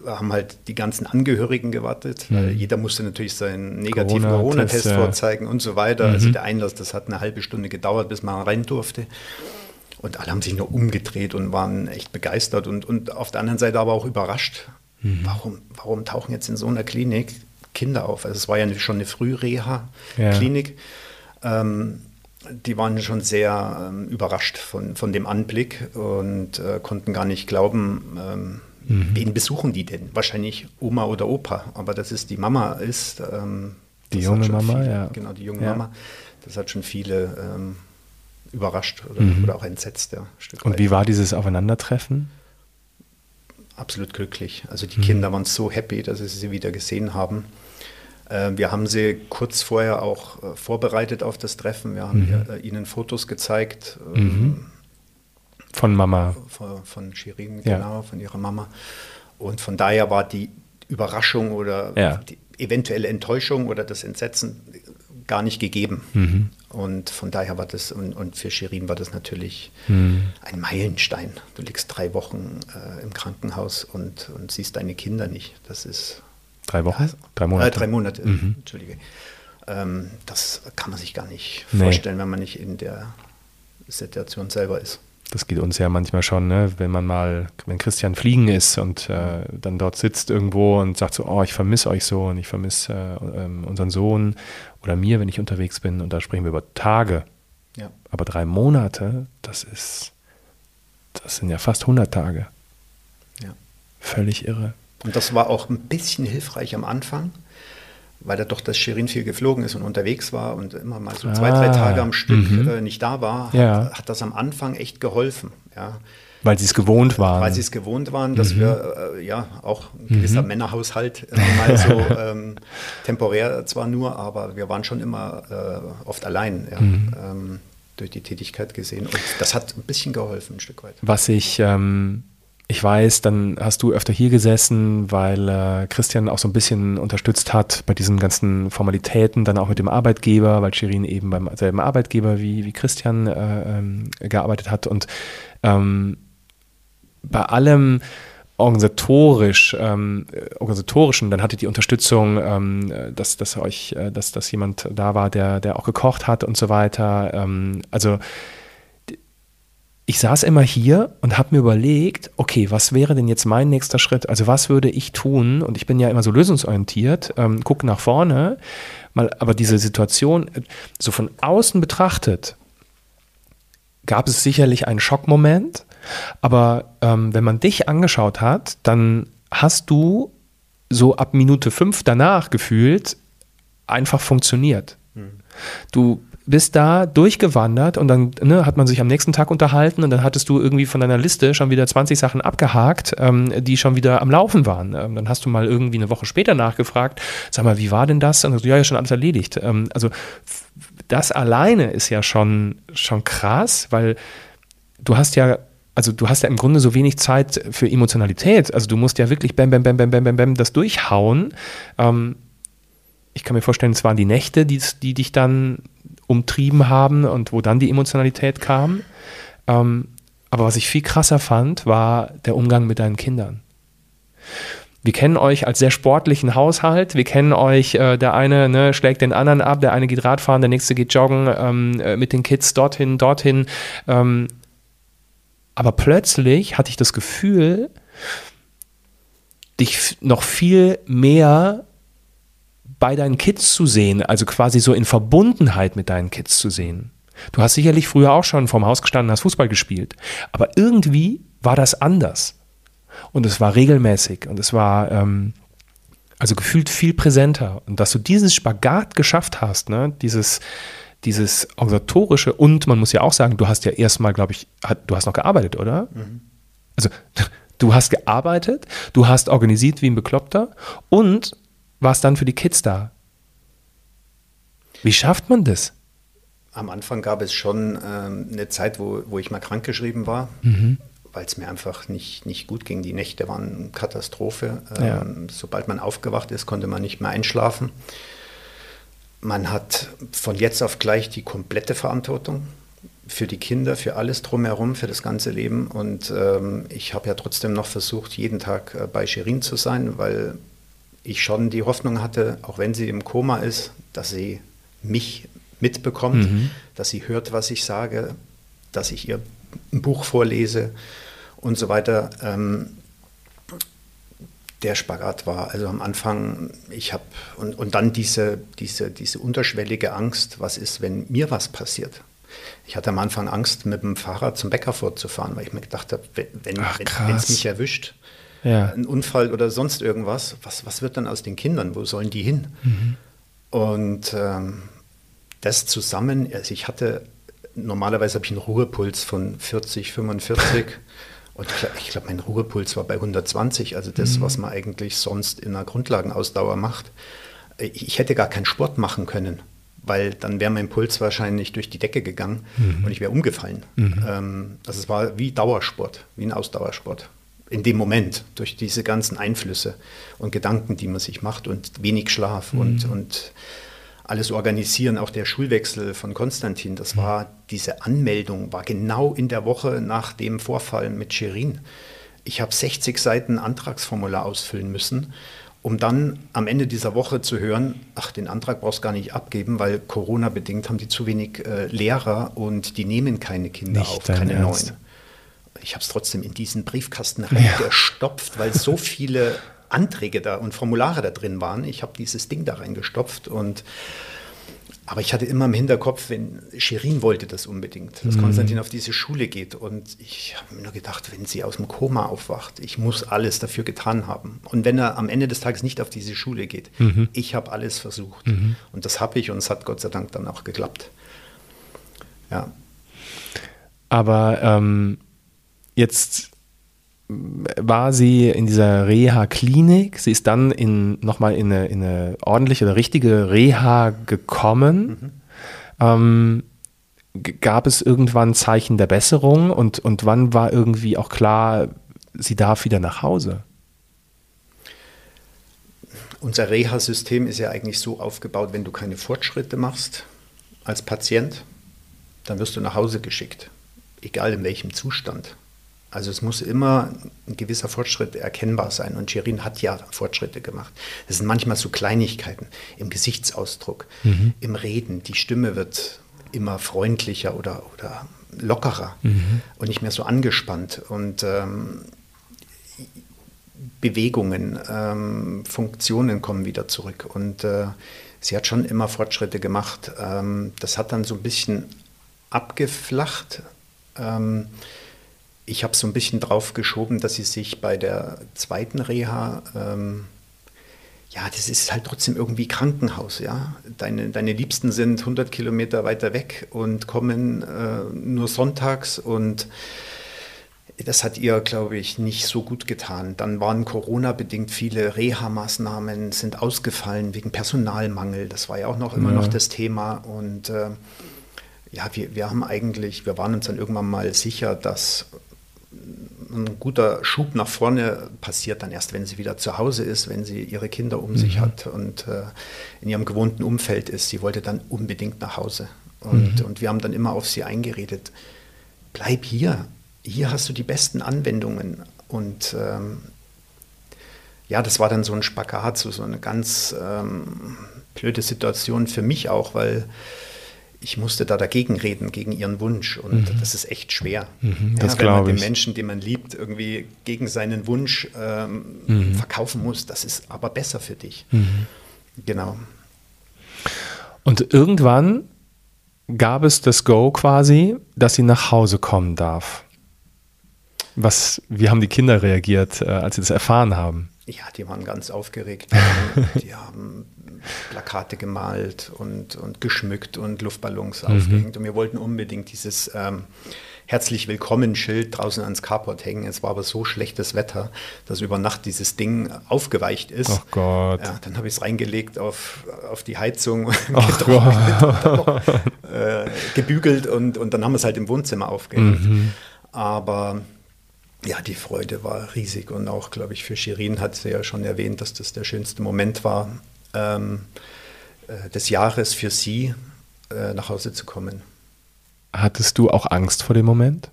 haben halt die ganzen Angehörigen gewartet. Mhm. jeder musste natürlich seinen negativen Corona-Test Corona vorzeigen und so weiter. Also mhm. Also der Einlass, das hat eine halbe Stunde gedauert, bis man rein durfte. Und alle haben sich nur umgedreht und waren echt begeistert und, und auf der anderen Seite aber auch überrascht. Mhm. Warum, warum tauchen jetzt in so einer Klinik Kinder auf? Also es war ja schon eine Frühreha-Klinik. Ja. Ähm, die waren schon sehr ähm, überrascht von, von dem Anblick und äh, konnten gar nicht glauben, ähm, Mhm. Wen besuchen die denn? Wahrscheinlich Oma oder Opa, aber dass es die Mama ist. Ähm, die junge Mama, viele, ja. Genau, die junge ja. Mama. Das hat schon viele ähm, überrascht oder, mhm. oder, auch entsetzt. Ja, Und wie war dieses Aufeinandertreffen? Absolut glücklich. Also die mhm. Kinder waren so happy, dass sie sie wieder gesehen haben. Äh, wir haben sie kurz vorher auch äh, vorbereitet auf das Treffen. Wir haben mhm. äh, ihnen Fotos gezeigt. Ähm, mhm. Von Mama. Von, von Shirin, ja. genau, von ihrer Mama. Und von daher war die Überraschung oder ja. die eventuelle Enttäuschung oder das Entsetzen gar nicht gegeben. Mhm. Und von daher war das, und, und für Shirin war das natürlich mhm. ein Meilenstein. Du liegst drei Wochen äh, im Krankenhaus und, und siehst deine Kinder nicht. Das ist. Drei Wochen? drei Monate. Äh, drei Monate, mhm. Entschuldige. Ähm, das kann man sich gar nicht nee. vorstellen, wenn man nicht in der Situation selber ist das geht uns ja manchmal schon, ne? wenn man mal, wenn Christian fliegen ist und äh, dann dort sitzt irgendwo und sagt so, oh, ich vermisse euch so und ich vermisse äh, ähm, unseren Sohn oder mir, wenn ich unterwegs bin und da sprechen wir über Tage. Ja. Aber drei Monate, das ist, das sind ja fast 100 Tage. Ja. Völlig irre. Und das war auch ein bisschen hilfreich am Anfang, weil er doch das Shirin viel geflogen ist und unterwegs war und immer mal so zwei, ah, drei Tage am Stück mhm. äh, nicht da war, hat, ja. hat, das am Anfang echt geholfen. Ja. Weil sie es gewohnt waren. Weil sie es gewohnt waren, dass mhm. wir äh, ja auch ein gewisser mhm. Männerhaushalt äh, mal so ähm, temporär zwar nur, aber wir waren schon immer äh, oft allein. Ja. Mhm. Ähm, durch die Tätigkeit gesehen. Und das hat ein bisschen geholfen, ein Stück weit. Was ich, ähm, ich weiß, dann hast du öfter hier gesessen, weil äh, Christian auch so ein bisschen unterstützt hat bei diesen ganzen Formalitäten, dann auch mit dem Arbeitgeber, weil Shirin eben beim selben Arbeitgeber wie, wie Christian äh, ähm, gearbeitet hat. Und ähm, bei allem, organisatorisch, ähm, organisatorischen, dann hattet ihr Unterstützung, ähm, dass, dass euch, äh, dass, dass jemand da war, der, der auch gekocht hat und so weiter. Ähm, also ich saß immer hier und habe mir überlegt, okay, was wäre denn jetzt mein nächster Schritt? Also was würde ich tun? Und ich bin ja immer so lösungsorientiert, ähm, guck nach vorne, mal, aber diese Situation äh, so von außen betrachtet, gab es sicherlich einen Schockmoment, aber ähm, wenn man dich angeschaut hat, dann hast du so ab Minute fünf danach gefühlt einfach funktioniert. Mhm. Du bist da durchgewandert und dann ne, hat man sich am nächsten Tag unterhalten und dann hattest du irgendwie von deiner Liste schon wieder 20 Sachen abgehakt, ähm, die schon wieder am Laufen waren. Ähm, dann hast du mal irgendwie eine Woche später nachgefragt, sag mal, wie war denn das? Und so, ja, ja, schon alles erledigt. Ähm, also das alleine ist ja schon, schon krass, weil du hast ja also du hast ja im Grunde so wenig Zeit für Emotionalität. Also du musst ja wirklich bam, bam, bam, bam, bam, bam, bam das durchhauen. Ähm, ich kann mir vorstellen, es waren die Nächte, die, die dich dann umtrieben haben und wo dann die Emotionalität kam. Ähm, aber was ich viel krasser fand, war der Umgang mit deinen Kindern. Wir kennen euch als sehr sportlichen Haushalt. Wir kennen euch, äh, der eine ne, schlägt den anderen ab, der eine geht Radfahren, der nächste geht joggen ähm, äh, mit den Kids dorthin, dorthin. Ähm, aber plötzlich hatte ich das Gefühl, dich noch viel mehr bei deinen Kids zu sehen, also quasi so in Verbundenheit mit deinen Kids zu sehen. Du hast sicherlich früher auch schon vorm Haus gestanden, hast Fußball gespielt, aber irgendwie war das anders. Und es war regelmäßig und es war ähm, also gefühlt viel präsenter. Und dass du dieses Spagat geschafft hast, ne, dieses, dieses organisatorische und man muss ja auch sagen, du hast ja erstmal, glaube ich, hat, du hast noch gearbeitet, oder? Mhm. Also du hast gearbeitet, du hast organisiert wie ein Bekloppter und warst dann für die Kids da. Wie schafft man das? Am Anfang gab es schon ähm, eine Zeit, wo, wo ich mal krankgeschrieben war, mhm. weil es mir einfach nicht, nicht gut ging. Die Nächte waren Katastrophe. Ähm, ja. Sobald man aufgewacht ist, konnte man nicht mehr einschlafen. Man hat von jetzt auf gleich die komplette Verantwortung für die Kinder, für alles drumherum, für das ganze Leben. Und ähm, ich habe ja trotzdem noch versucht, jeden Tag äh, bei Shirin zu sein, weil ich schon die Hoffnung hatte, auch wenn sie im Koma ist, dass sie mich mitbekommt, mhm. dass sie hört, was ich sage, dass ich ihr ein Buch vorlese und so weiter. Ähm, der Spagat war. Also am Anfang, ich habe, und, und dann diese, diese, diese unterschwellige Angst, was ist, wenn mir was passiert? Ich hatte am Anfang Angst, mit dem Fahrrad zum Bäcker fortzufahren, weil ich mir gedacht habe, wenn es mich erwischt, ja. ein Unfall oder sonst irgendwas, was, was wird dann aus den Kindern? Wo sollen die hin? Mhm. Und ähm, das zusammen, also ich hatte, normalerweise habe ich einen Ruhepuls von 40, 45. Und ich glaube, mein Ruhepuls war bei 120, also das, mhm. was man eigentlich sonst in einer Grundlagenausdauer macht. Ich hätte gar keinen Sport machen können, weil dann wäre mein Puls wahrscheinlich durch die Decke gegangen mhm. und ich wäre umgefallen. Mhm. Ähm, also es war wie Dauersport, wie ein Ausdauersport. In dem Moment, durch diese ganzen Einflüsse und Gedanken, die man sich macht und wenig Schlaf und, mhm. und alles organisieren, auch der Schulwechsel von Konstantin, das war diese Anmeldung, war genau in der Woche nach dem Vorfall mit Shirin. Ich habe 60 Seiten Antragsformular ausfüllen müssen, um dann am Ende dieser Woche zu hören, ach, den Antrag brauchst du gar nicht abgeben, weil Corona-bedingt haben die zu wenig äh, Lehrer und die nehmen keine Kinder nicht auf, keine Ernst. neuen. Ich habe es trotzdem in diesen Briefkasten reingestopft, ja. weil so viele Anträge da und Formulare da drin waren. Ich habe dieses Ding da reingestopft und aber ich hatte immer im Hinterkopf, wenn Shirin wollte das unbedingt, dass mhm. Konstantin auf diese Schule geht. Und ich habe mir nur gedacht, wenn sie aus dem Koma aufwacht, ich muss alles dafür getan haben. Und wenn er am Ende des Tages nicht auf diese Schule geht, mhm. ich habe alles versucht. Mhm. Und das habe ich und es hat Gott sei Dank dann auch geklappt. Ja. Aber ähm, jetzt war sie in dieser Reha-Klinik. Sie ist dann in, nochmal in eine, in eine ordentliche oder richtige Reha gekommen. Mhm. Ähm, gab es irgendwann Zeichen der Besserung und, und wann war irgendwie auch klar, sie darf wieder nach Hause? Unser Reha-System ist ja eigentlich so aufgebaut, wenn du keine Fortschritte machst als Patient, dann wirst du nach Hause geschickt, egal in welchem Zustand. Also es muss immer ein gewisser Fortschritt erkennbar sein. Und Shirin hat ja Fortschritte gemacht. Das sind manchmal so Kleinigkeiten im Gesichtsausdruck, mhm. im Reden. Die Stimme wird immer freundlicher oder, oder lockerer mhm. und nicht mehr so angespannt. Und ähm, Bewegungen, ähm, Funktionen kommen wieder zurück. Und äh, sie hat schon immer Fortschritte gemacht. Ähm, das hat dann so ein bisschen abgeflacht. Ähm, ich habe so ein bisschen drauf geschoben, dass sie sich bei der zweiten Reha, ähm, ja, das ist halt trotzdem irgendwie Krankenhaus, ja. Deine, deine Liebsten sind 100 Kilometer weiter weg und kommen äh, nur sonntags und das hat ihr, glaube ich, nicht so gut getan. Dann waren Corona-bedingt viele Reha-Maßnahmen sind ausgefallen wegen Personalmangel. Das war ja auch noch immer ja. noch das Thema. Und äh, ja, wir, wir haben eigentlich, wir waren uns dann irgendwann mal sicher, dass ein guter Schub nach vorne passiert dann erst, wenn sie wieder zu Hause ist, wenn sie ihre Kinder um mhm. sich hat und äh, in ihrem gewohnten Umfeld ist. Sie wollte dann unbedingt nach Hause. Und, mhm. und wir haben dann immer auf sie eingeredet, bleib hier, hier hast du die besten Anwendungen. Und ähm, ja, das war dann so ein Spagat, so, so eine ganz ähm, blöde Situation für mich auch, weil ich musste da dagegen reden, gegen ihren Wunsch. Und mhm. das ist echt schwer. Mhm, das ja, wenn man den Menschen, den man liebt, irgendwie gegen seinen Wunsch ähm, mhm. verkaufen muss, das ist aber besser für dich. Mhm. Genau. Und irgendwann gab es das Go quasi, dass sie nach Hause kommen darf. Was, wie haben die Kinder reagiert, äh, als sie das erfahren haben? Ja, die waren ganz aufgeregt. Die haben Plakate gemalt und, und geschmückt und Luftballons mhm. aufgehängt. Und wir wollten unbedingt dieses ähm, Herzlich Willkommen-Schild draußen ans Carport hängen. Es war aber so schlechtes Wetter, dass über Nacht dieses Ding aufgeweicht ist. Ach Gott. Ja, dann habe ich es reingelegt auf, auf die Heizung, Gott. noch, äh, gebügelt und, und dann haben wir es halt im Wohnzimmer aufgehängt. Mhm. Aber ja, die Freude war riesig und auch, glaube ich, für Shirin hat sie ja schon erwähnt, dass das der schönste Moment war ähm, äh, des Jahres für sie, äh, nach Hause zu kommen. Hattest du auch Angst vor dem Moment?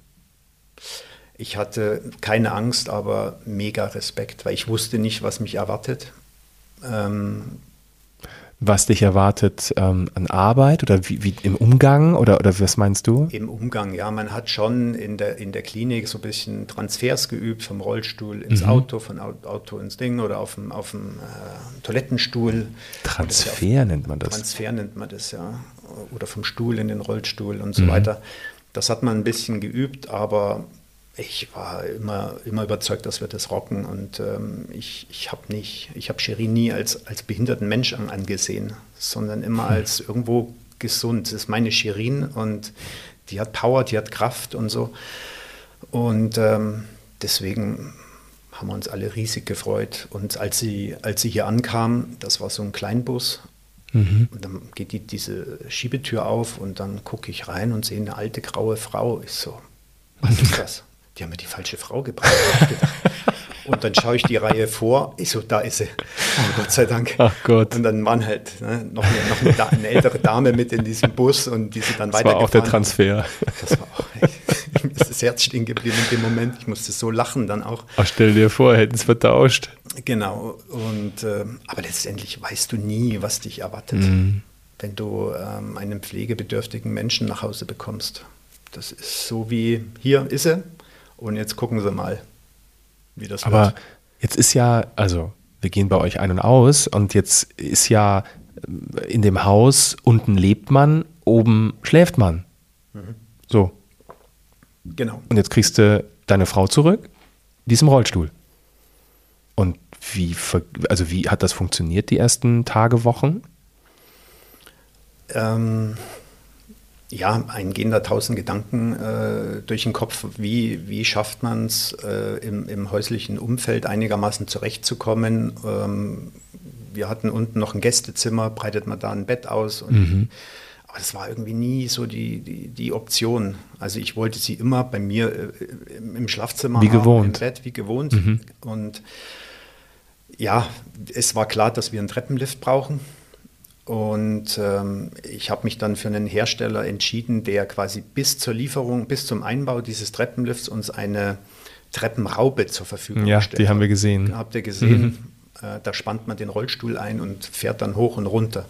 Ich hatte keine Angst, aber mega Respekt, weil ich wusste nicht, was mich erwartet. Ähm, was dich erwartet ähm, an Arbeit oder wie, wie, im Umgang oder, oder was meinst du? Im Umgang, ja. Man hat schon in der, in der Klinik so ein bisschen Transfers geübt, vom Rollstuhl ins mhm. Auto, von Auto ins Ding oder auf dem, auf dem äh, Toilettenstuhl. Transfer ja nennt man das. Transfer nennt man das, ja. Oder vom Stuhl in den Rollstuhl und so mhm. weiter. Das hat man ein bisschen geübt, aber ich war immer, immer überzeugt, dass wir das rocken und ähm, ich, ich habe nicht, ich habe Cherie nie als, als behinderten Menschen angesehen, sondern immer hm. als irgendwo gesund. Das ist meine Shirin und die hat Power, die hat Kraft und so. Und ähm, deswegen haben wir uns alle riesig gefreut. Und als sie, als sie hier ankam, das war so ein Kleinbus, mhm. und dann geht die, diese Schiebetür auf und dann gucke ich rein und sehe eine alte graue Frau. Ich so, was ist das? Die haben mir die falsche Frau gebracht. Und dann schaue ich die Reihe vor, ich so, da ist sie. Oh, Gott sei Dank. Ach Gott. Und dann waren halt ne, noch, eine, noch eine, eine, ältere Dame mit in diesem Bus und die sind dann weiter. Das war auch der Transfer. Das war auch, mir ist das Herz stehen geblieben in dem Moment. Ich musste so lachen dann auch. Ach, stell dir vor, hätten es vertauscht. Genau. Und, äh, aber letztendlich weißt du nie, was dich erwartet, mhm. wenn du ähm, einen pflegebedürftigen Menschen nach Hause bekommst. Das ist so wie, hier ist er, und jetzt gucken Sie mal, wie das Aber wird. jetzt ist ja, also wir gehen bei euch ein und aus und jetzt ist ja äh, in dem Haus unten lebt man, oben schläft man. Mhm. So. Genau. Und jetzt kriegst du deine Frau zurück, die ist im Rollstuhl. Und wie, also wie hat das funktioniert die ersten Tage, Wochen? Ähm, ja, ein gehen da tausend Gedanken äh, durch den Kopf. Wie, wie schafft man es, äh, im, im, häuslichen Umfeld einigermaßen zurechtzukommen? Ähm, wir hatten unten noch ein Gästezimmer, breitet man da ein Bett aus und mhm. Aber das war irgendwie nie so die, die, die Option. Also ich wollte sie immer bei mir äh, im Schlafzimmer wie haben, gewohnt. im Bett, wie gewohnt. Mhm. Und ja, es war klar, dass wir einen Treppenlift brauchen. Und ähm, ich habe mich dann für einen Hersteller entschieden, der quasi bis zur Lieferung, bis zum Einbau dieses Treppenlifts uns eine Treppenraube zur Verfügung ja, stellt. Ja, die haben wir gesehen. Habt ihr gesehen? Mhm. Äh, da spannt man den Rollstuhl ein und fährt dann hoch und runter.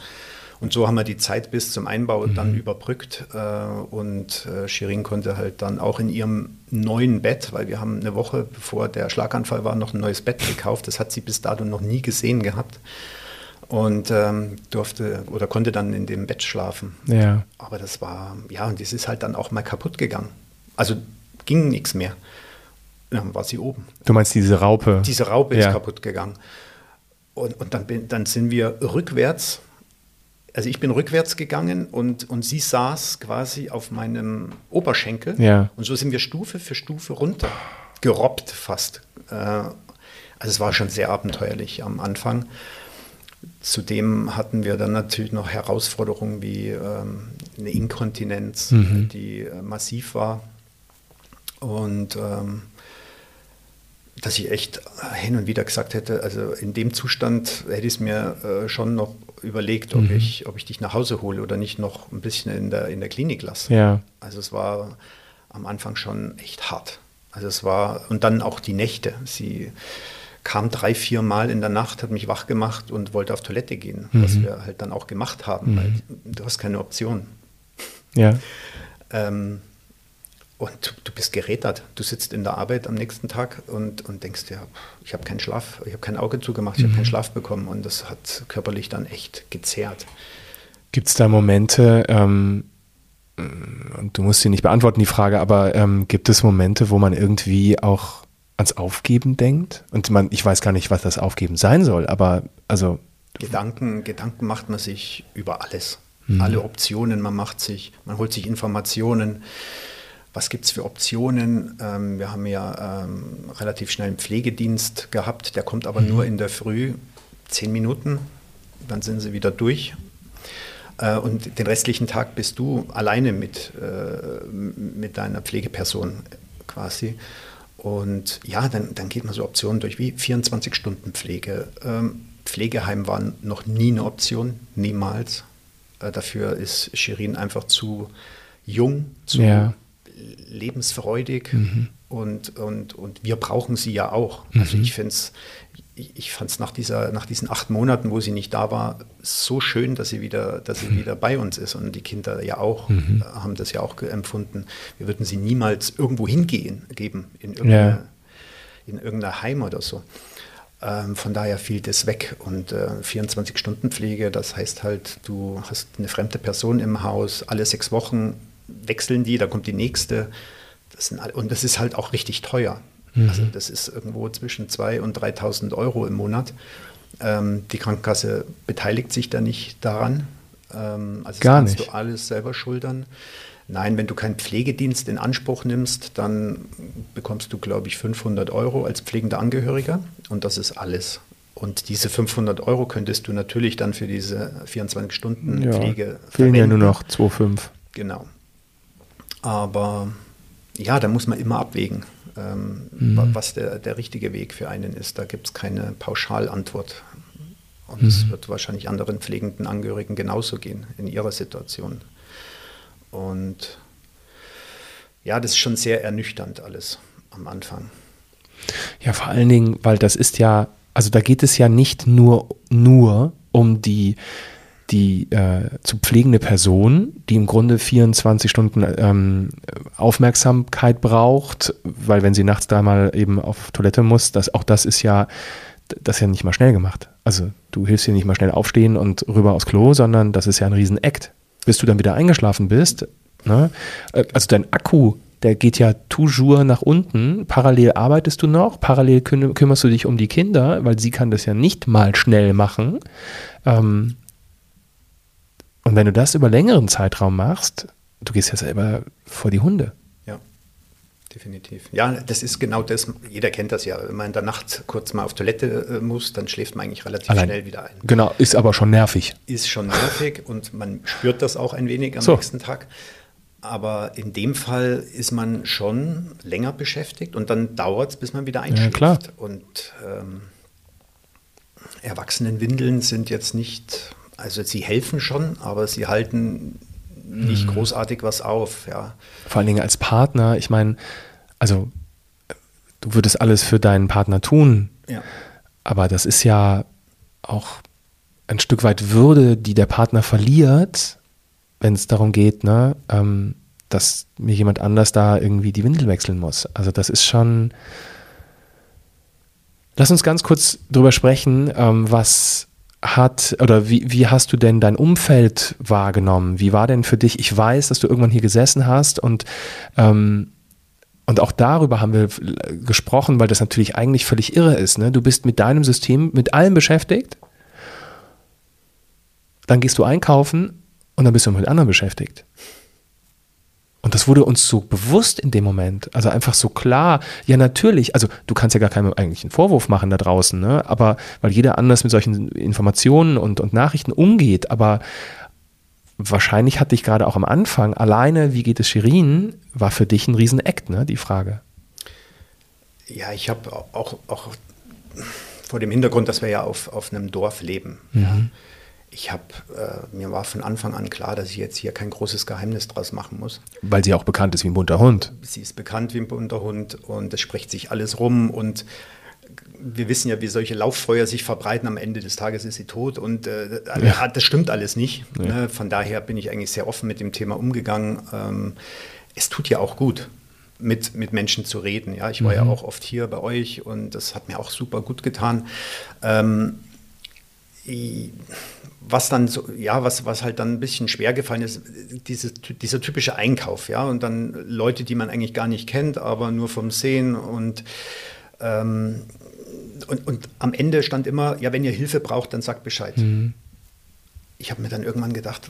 Und so haben wir die Zeit bis zum Einbau mhm. dann überbrückt. Äh, und äh, Shirin konnte halt dann auch in ihrem neuen Bett, weil wir haben eine Woche bevor der Schlaganfall war, noch ein neues Bett gekauft. Das hat sie bis dato noch nie gesehen gehabt und ähm, durfte oder konnte dann in dem Bett schlafen. Ja. Aber das war, ja, und das ist halt dann auch mal kaputt gegangen. Also ging nichts mehr. Dann war sie oben. Du meinst diese Raupe? Diese Raupe ja. ist kaputt gegangen. Und, und dann, bin, dann sind wir rückwärts, also ich bin rückwärts gegangen und, und sie saß quasi auf meinem Oberschenkel. Ja. Und so sind wir Stufe für Stufe runter, gerobbt fast. Äh, also es war schon sehr abenteuerlich am Anfang. Zudem hatten wir dann natürlich noch Herausforderungen wie ähm, eine Inkontinenz, mhm. die äh, massiv war. Und ähm, dass ich echt hin und wieder gesagt hätte, also in dem Zustand hätte ich es mir äh, schon noch überlegt, ob, mhm. ich, ob ich dich nach Hause hole oder nicht noch ein bisschen in der, in der Klinik lasse. Ja. Also es war am Anfang schon echt hart. Also es war, und dann auch die Nächte. Sie kam drei, vier Mal in der Nacht, hat mich wach gemacht und wollte auf Toilette gehen, mhm. was wir halt dann auch gemacht haben, mhm. weil du hast keine Option. Ja. Ähm, und du, bist gerädert. Du sitzt in der Arbeit am nächsten Tag und, und denkst dir, ich habe keinen Schlaf, ich habe kein Auge zugemacht, ich mhm. habe keinen Schlaf bekommen und das hat körperlich dann echt gezerrt. Gibt es da Momente, ähm, und du musst sie nicht beantworten, die Frage, aber ähm, gibt es Momente, wo man irgendwie auch ans Aufgeben denkt. Und man, ich weiß gar nicht, was das Aufgeben sein soll, aber also. Gedanken, Gedanken macht man sich über alles. Mhm. Alle Optionen, man macht sich, man holt sich Informationen. Was gibt es für Optionen? Ähm, wir haben ja ähm, relativ schnell einen Pflegedienst gehabt, der kommt aber mhm. nur in der Früh, zehn Minuten, dann sind sie wieder durch. Äh, und den restlichen Tag bist du alleine mit, äh, mit deiner Pflegeperson quasi. Und ja, dann, dann geht man so Optionen durch wie 24-Stunden-Pflege. Ähm, Pflegeheim war noch nie eine Option, niemals. Äh, dafür ist Shirin einfach zu jung, zu ja. lebensfreudig mhm. und, und, und wir brauchen sie ja auch. Also mhm. ich finde es ich, ich fand es nach, nach diesen acht Monaten, wo sie nicht da war, so schön, dass sie wieder, dass sie mhm. wieder bei uns ist. Und die Kinder ja auch, mhm. Äh, haben das ja auch empfunden. Wir würden sie niemals irgendwo hingehen, geben, in irgendeine, ja. in irgendein Heim oder so. Ähm, von daher fiel das weg. Und äh, 24-Stunden-Pflege, das heißt halt, du hast eine fremde Person im Haus, alle sechs Wochen wechseln die, da kommt die nächste. Das sind, und das ist halt auch richtig teuer. Mhm. Also das ist irgendwo zwischen 2.000 und 3.000 Euro im Monat. Ähm, die Krankenkasse beteiligt sich da nicht daran. Ähm, also Gar kannst nicht. du alles selber schultern. Nein, wenn du keinen Pflegedienst in Anspruch nimmst, dann bekommst du, glaube ich, 500 Euro als pflegender Angehöriger und das ist alles. Und diese 500 Euro könntest du natürlich dann für diese 24 Stunden ja, Pflege fehlen ja nur noch 2,5. Genau. Aber ja, da muss man immer abwägen ähm, mhm. was der, der richtige Weg für einen ist. Da gibt es keine Pauschalantwort. Und mhm. es wird wahrscheinlich anderen pflegenden Angehörigen genauso gehen in ihrer Situation. Und ja, das ist schon sehr ernüchternd alles am Anfang. Ja, vor allen Dingen, weil das ist ja, also da geht es ja nicht nur, nur um die die äh, zu pflegende Person, die im Grunde 24 Stunden ähm, Aufmerksamkeit braucht, weil wenn sie nachts dreimal eben auf Toilette muss, das, auch das ist ja, das ist ja nicht mal schnell gemacht. Also du hilfst ihr nicht mal schnell aufstehen und rüber aufs Klo, sondern das ist ja ein Riesen-Act. Bis du dann wieder eingeschlafen bist, ne? Äh, also dein Akku, der geht ja toujours nach unten. Parallel arbeitest du noch, parallel küm kümmerst du dich um die Kinder, weil sie kann das ja nicht mal schnell machen. Ähm, und wenn du das über längeren Zeitraum machst, du gehst ja selber vor die Hunde. Ja, definitiv. Ja, das ist genau das, jeder kennt das ja. Wenn man in der Nacht kurz mal auf Toilette äh, muss, dann schläft man eigentlich relativ Allein. schnell wieder ein. Genau, ist aber schon nervig. Ist schon nervig und man spürt das auch ein wenig am so. nächsten Tag. Aber in dem Fall ist man schon länger beschäftigt und dann dauert es, bis man wieder einschläft. Ja, klar. Und ähm, Erwachsenenwindeln sind jetzt nicht, also sie helfen schon, aber sie halten nicht mhm. großartig was auf. Ja. Vor allen Dingen als Partner, ich meine, also du würdest alles für deinen Partner tun, ja. aber das ist ja auch ein Stück weit Würde, die der Partner verliert, wenn es darum geht, ne, ähm, dass mir jemand anders da irgendwie die Windel wechseln muss. Also das ist schon. Lass uns ganz kurz drüber sprechen, ähm, was hat oder wie, wie hast du denn dein Umfeld wahrgenommen? Wie war denn für dich? Ich weiß, dass du irgendwann hier gesessen hast und ähm, und auch darüber haben wir gesprochen, weil das natürlich eigentlich völlig irre ist. Ne? Du bist mit deinem System, mit allem beschäftigt, dann gehst du einkaufen und dann bist du mit anderen beschäftigt. Und das wurde uns so bewusst in dem Moment, also einfach so klar. Ja, natürlich, also du kannst ja gar keinen eigentlichen Vorwurf machen da draußen, ne? aber weil jeder anders mit solchen Informationen und, und Nachrichten umgeht. Aber wahrscheinlich hatte ich gerade auch am Anfang alleine, wie geht es Shirin, war für dich ein Riesenakt, ne, die Frage. Ja, ich habe auch, auch vor dem Hintergrund, dass wir ja auf, auf einem Dorf leben. Mhm. Ja ich habe, äh, mir war von Anfang an klar, dass ich jetzt hier kein großes Geheimnis draus machen muss. Weil sie auch bekannt ist wie ein bunter Hund. Sie ist bekannt wie ein bunter Hund und es spricht sich alles rum und wir wissen ja, wie solche Lauffeuer sich verbreiten. Am Ende des Tages ist sie tot und äh, ja. das stimmt alles nicht. Ja. Ne? Von daher bin ich eigentlich sehr offen mit dem Thema umgegangen. Ähm, es tut ja auch gut mit, mit Menschen zu reden. Ja, ich war mhm. ja auch oft hier bei euch und das hat mir auch super gut getan. Ähm, ich, was dann so, ja, was, was halt dann ein bisschen schwer gefallen ist, dieses, dieser typische Einkauf, ja, und dann Leute, die man eigentlich gar nicht kennt, aber nur vom Sehen und, ähm, und, und am Ende stand immer, ja, wenn ihr Hilfe braucht, dann sagt Bescheid. Mhm. Ich habe mir dann irgendwann gedacht,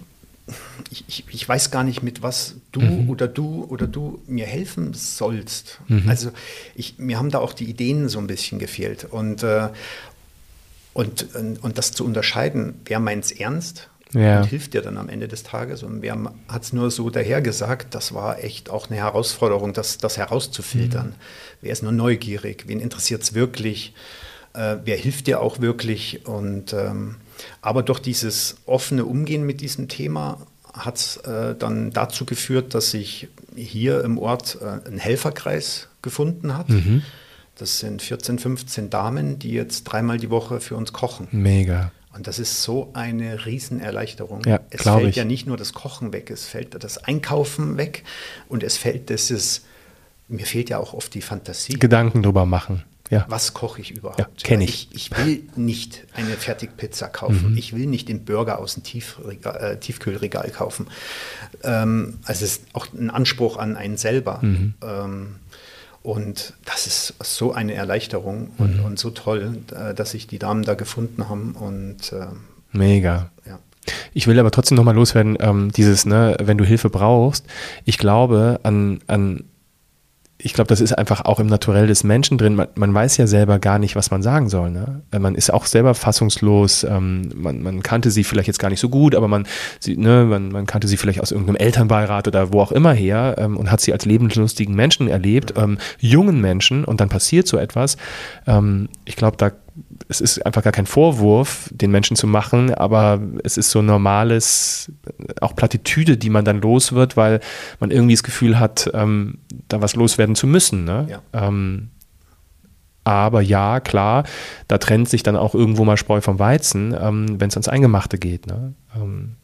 ich, ich, ich, weiß gar nicht, mit was du mhm. oder du oder du mir helfen sollst. Mhm. Also ich, mir haben da auch die Ideen so ein bisschen gefehlt. Und, äh, und, und das zu unterscheiden, wer meint es ernst ja. und hilft dir dann am Ende des Tages und wer hat es nur so dahergesagt, das war echt auch eine Herausforderung, das, das herauszufiltern. Mhm. Wer ist nur neugierig, wen interessiert es wirklich, äh, wer hilft dir auch wirklich und ähm, aber durch dieses offene Umgehen mit diesem Thema hat es äh, dann dazu geführt, dass sich hier im Ort äh, ein Helferkreis gefunden hat. Mhm das sind 14, 15 Damen, die jetzt dreimal die Woche für uns kochen. Mega. Und das ist so eine Riesenerleichterung. Ja, es fällt ich. ja nicht nur das Kochen weg, es fällt das Einkaufen weg und es fällt dieses, mir fehlt ja auch oft die Fantasie. Gedanken drüber machen. Ja. Was koche ich überhaupt? Ja, Kenne ich. ich. ich. will nicht eine Fertigpizza kaufen. Mhm. Ich will nicht den Burger aus dem Tiefregal, äh, Tiefkühlregal kaufen. Ähm, also es ist auch ein Anspruch an einen selber. Mhm. Ähm, und das ist so eine Erleichterung und, mhm. und so toll, äh, dass sich die Damen da gefunden haben. Und, äh, Mega. Ja. Ich will aber trotzdem nochmal loswerden, ähm, dieses, ne, wenn du Hilfe brauchst, ich glaube an, an ich glaube, das ist einfach auch im Naturell des Menschen drin. Man, man, weiß ja selber gar nicht, was man sagen soll. Ne? Äh, man ist auch selber fassungslos. Ähm, man, man, kannte sie vielleicht jetzt gar nicht so gut, aber man, sie, ne, man, man, kannte sie vielleicht aus irgendeinem Elternbeirat oder wo auch immer her ähm, und hat sie als lebenslustigen Menschen erlebt, ähm, jungen Menschen und dann passiert so etwas. Ähm, ich glaube, da es ist einfach gar kein Vorwurf, den Menschen zu machen, aber es ist so normales, auch Plattitüde, die man dann los wird, weil man irgendwie das Gefühl hat, ähm, da was loswerden zu müssen. Ne? Ja. Ähm, aber ja, klar, da trennt sich dann auch irgendwo mal Spreu vom Weizen, ähm, wenn es ans Eingemachte geht. Ne? Ähm.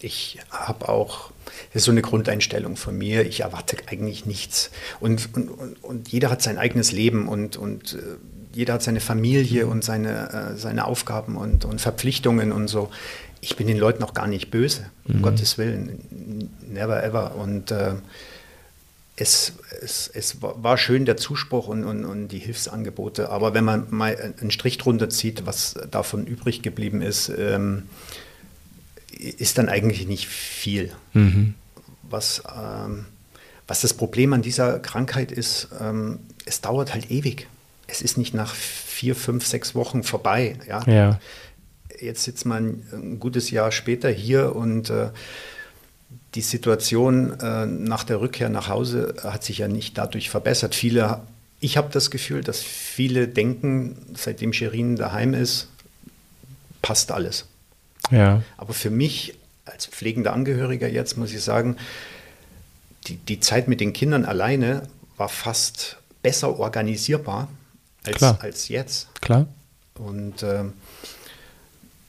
ich habe auch, das ist so eine Grundeinstellung von mir, ich erwarte eigentlich nichts. Und, und, und, und jeder hat sein eigenes Leben und, und äh, jeder hat seine Familie und seine, äh, seine Aufgaben und, und Verpflichtungen und so. Ich bin den Leuten auch gar nicht böse, um mhm. Gottes Willen. Never ever. Und äh, es, es, es war schön der Zuspruch und, und, und die Hilfsangebote. Aber wenn man mal einen Strich drunter zieht, was davon übrig geblieben ist, ähm, ist dann eigentlich nicht viel. Mhm. Was, ähm, Was das Problem an dieser Krankheit ist, ähm, es dauert halt ewig. Es ist nicht nach vier, fünf, sechs Wochen vorbei. Ja. Ja. Jetzt sitzt man ein gutes Jahr später hier und äh, die Situation äh, nach der Rückkehr nach Hause hat sich ja nicht dadurch verbessert. Viele, ich habe das Gefühl, dass viele denken, seitdem Sherin daheim ist, passt alles. Ja. Aber für mich als pflegender Angehöriger jetzt muss ich sagen, die, die Zeit mit den Kindern alleine war fast besser organisierbar als, Klar. als jetzt. Klar. Und ähm,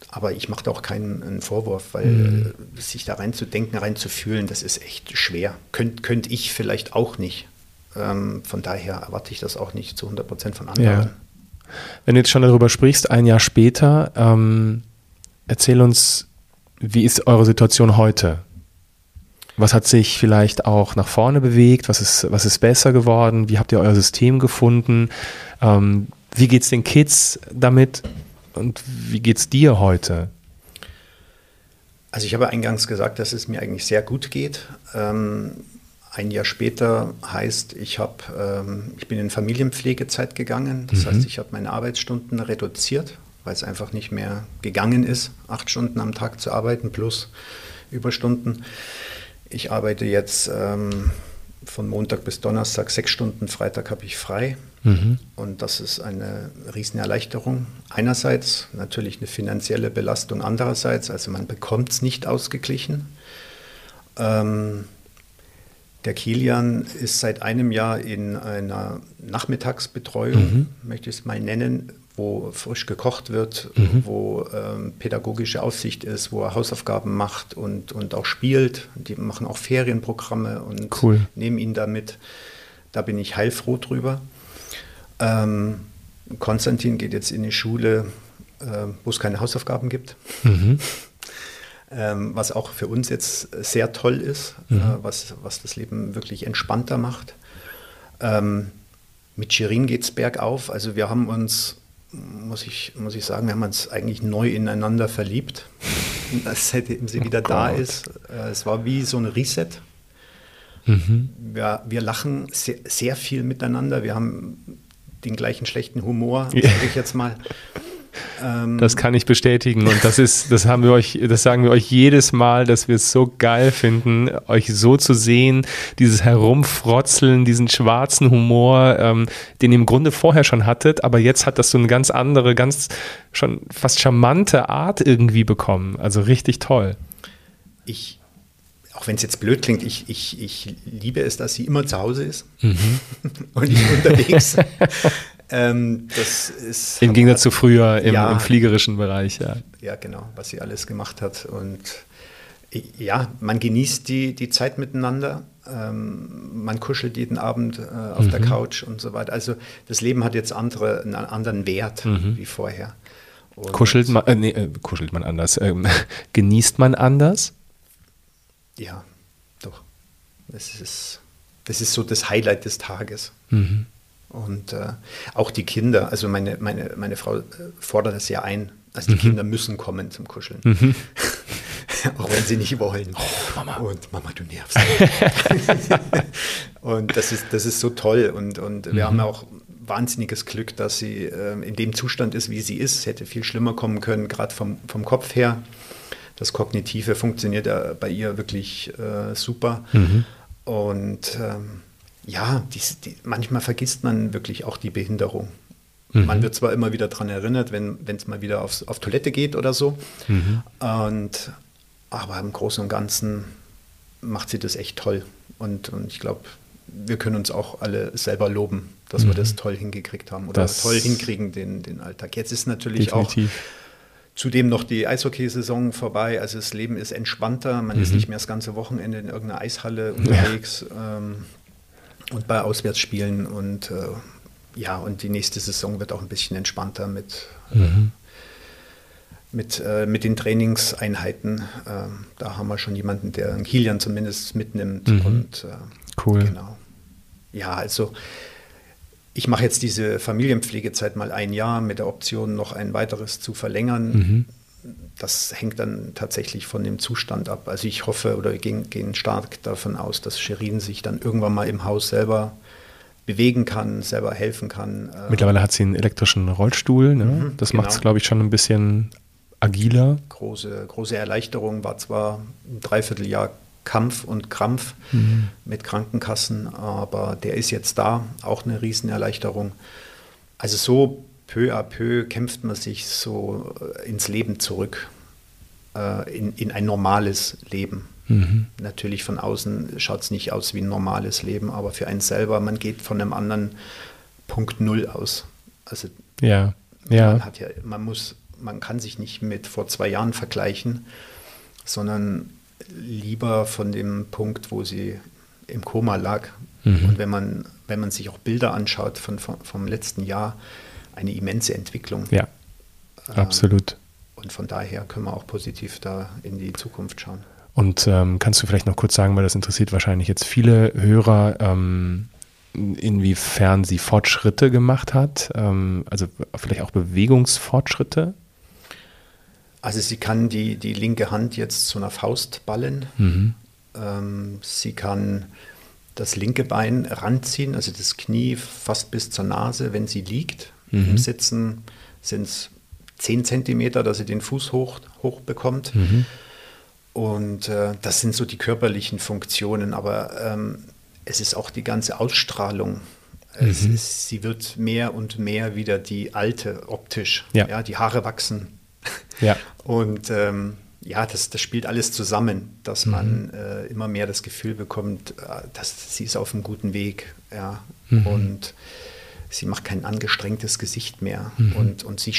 aber ich mache da auch keinen einen Vorwurf, weil Mhm. äh, sich da reinzudenken, reinzufühlen, das ist echt schwer. Könnt, könnte ich vielleicht auch nicht. Ähm, von daher erwarte ich das auch nicht zu 100 Prozent von anderen. Ja. Wenn du jetzt schon darüber sprichst, ein Jahr später, ähm, erzähl uns, wie ist eure Situation heute? Was hat sich vielleicht auch nach vorne bewegt? Was ist, was ist besser geworden? Wie habt ihr euer System gefunden? Ähm, wie geht es den Kids damit? Und wie geht es dir heute? Also ich habe eingangs gesagt, dass es mir eigentlich sehr gut geht. Ähm, ein Jahr später heißt, ich, hab, ähm, ich bin in Familienpflegezeit gegangen. Das heißt, ich habe meine Arbeitsstunden reduziert, weil es einfach nicht mehr gegangen ist, acht Stunden am Tag zu arbeiten plus Überstunden. Ich arbeite jetzt ähm, von Montag bis Donnerstag sechs Stunden, Freitag habe ich frei. Und das ist eine Riesenerleichterung. Einerseits natürlich eine finanzielle Belastung, andererseits, also man bekommt es nicht ausgeglichen. Ähm, der Kilian ist seit einem Jahr in einer Nachmittagsbetreuung, möchte ich es mal nennen, wo frisch gekocht wird, wo ähm, pädagogische Aufsicht ist, wo er Hausaufgaben macht und, und auch spielt. Die machen auch Ferienprogramme und Cool. nehmen ihn damit. Da bin ich heilfroh drüber. Ähm, Konstantin geht jetzt in die Schule, äh, wo es keine Hausaufgaben gibt. Ähm, was auch für uns jetzt sehr toll ist, äh, was, was das Leben wirklich entspannter macht. Ähm, mit Shirin geht es bergauf. Also wir haben uns, muss ich, muss ich sagen, wir haben uns eigentlich neu ineinander verliebt, seitdem sie wieder da Gott. ist. Äh, es war wie so ein Reset. Wir, wir lachen sehr, sehr viel miteinander. Wir haben den gleichen schlechten Humor, sage ich jetzt mal. Ähm, Das kann ich bestätigen und das ist, das haben wir euch, das sagen wir euch jedes Mal, dass wir es so geil finden, euch so zu sehen, dieses Herumfrotzeln, diesen schwarzen Humor, ähm, den ihr im Grunde vorher schon hattet, aber jetzt hat das so eine ganz andere, ganz schon fast charmante Art irgendwie bekommen. Also richtig toll. ich, auch wenn es jetzt blöd klingt, ich, ich, ich liebe es, dass sie immer zu Hause ist Mhm. und nicht unterwegs. ähm, das ist Im Gegensatz zu früher im, Ja. im fliegerischen Bereich, ja. ja genau, was sie alles gemacht hat. Und i- ja, man genießt die, die Zeit miteinander. Ähm, man kuschelt jeden Abend äh, auf Mhm. der Couch und so weiter. Also das Leben hat jetzt andere, einen anderen Wert wie vorher. Und Mhm. Kuschelt man, äh, nee, äh, kuschelt man anders, ähm, genießt man anders? Ja, doch. Das ist, das ist so das Highlight des Tages. Mhm. Und äh, auch die Kinder, also meine, meine, meine Frau äh, fordert das ja ein. Also Mhm. die Kinder müssen kommen zum Kuscheln. auch wenn sie nicht wollen. Oh, Mama. Und Mama, du nervst. und das ist, das ist so toll. Und, und Mhm. wir haben auch wahnsinniges Glück, dass sie ähm, in dem Zustand ist, wie sie ist. Es hätte viel schlimmer kommen können, gerade vom, vom Kopf her. Das Kognitive funktioniert ja bei ihr wirklich äh, super. Und ähm, ja, dies, die, manchmal vergisst man wirklich auch die Behinderung. Man wird zwar immer wieder daran erinnert, wenn es mal wieder aufs, auf Toilette geht oder so. Und, aber im Großen und Ganzen macht sie das echt toll. Und, und ich glaube, wir können uns auch alle selber loben, dass wir das toll hingekriegt haben oder Das- toll hinkriegen, den, den Alltag. Jetzt ist natürlich auch Definitiv. Zudem noch die Eishockeysaison vorbei. Also das Leben ist entspannter. Man ist nicht mehr das ganze Wochenende in irgendeiner Eishalle unterwegs ähm, und bei Auswärtsspielen. Und äh, ja, und die nächste Saison wird auch ein bisschen entspannter mit, äh, mit, äh, mit den Trainingseinheiten. Ähm, da haben wir schon jemanden, der einen Kilian zumindest mitnimmt. Und äh, Cool. Genau. Ja, also ich mache jetzt diese Familienpflegezeit mal ein Jahr mit der Option, noch ein weiteres zu verlängern. Das hängt dann tatsächlich von dem Zustand ab. Also ich hoffe oder gehen, gehen stark davon aus, dass Sherin sich dann irgendwann mal im Haus selber bewegen kann, selber helfen kann. Äh. Mittlerweile hat sie einen elektrischen Rollstuhl. Ne? Mhm, das genau. macht es, glaube ich, schon ein bisschen agiler. Große, große Erleichterung war zwar ein Dreivierteljahr Kampf und Krampf mhm. mit Krankenkassen, aber der ist jetzt da, auch eine Riesenerleichterung. Also so peu à peu kämpft man sich so äh, ins Leben zurück, äh, in, in ein normales Leben. Mhm. Natürlich von außen schaut es nicht aus wie ein normales Leben, aber für einen selber, man geht von einem anderen Punkt Null aus. Also ja, ja. Man, hat ja, man muss, man kann sich nicht mit vor zwei Jahren vergleichen, sondern lieber von dem Punkt, wo sie im Koma lag. Mhm. Und wenn man, wenn man sich auch Bilder anschaut von, von vom letzten Jahr, eine immense Entwicklung. Ja, ähm, absolut. Und von daher können wir auch positiv da in die Zukunft schauen. Und ähm, kannst du vielleicht noch kurz sagen, weil das interessiert wahrscheinlich jetzt viele Hörer, ähm, inwiefern sie Fortschritte gemacht hat, ähm, also vielleicht auch Bewegungsfortschritte? Also sie kann die, die linke Hand jetzt zu einer Faust ballen. Mhm. Ähm, sie kann das linke Bein ranziehen, also das Knie fast bis zur Nase, wenn sie liegt. Mhm. Im Sitzen sind es 10 Zentimeter, dass sie den Fuß hoch, hoch bekommt. Mhm. Und äh, das sind so die körperlichen Funktionen, aber ähm, es ist auch die ganze Ausstrahlung. Mhm. Ist, sie wird mehr und mehr wieder die alte optisch. Ja. ja die Haare wachsen. Ja. Und ähm, ja, das, das spielt alles zusammen, dass mhm. man äh, immer mehr das Gefühl bekommt, äh, dass sie ist auf einem guten Weg. Ja. Mhm. Und sie macht kein angestrengtes Gesicht mehr mhm. und, und sie,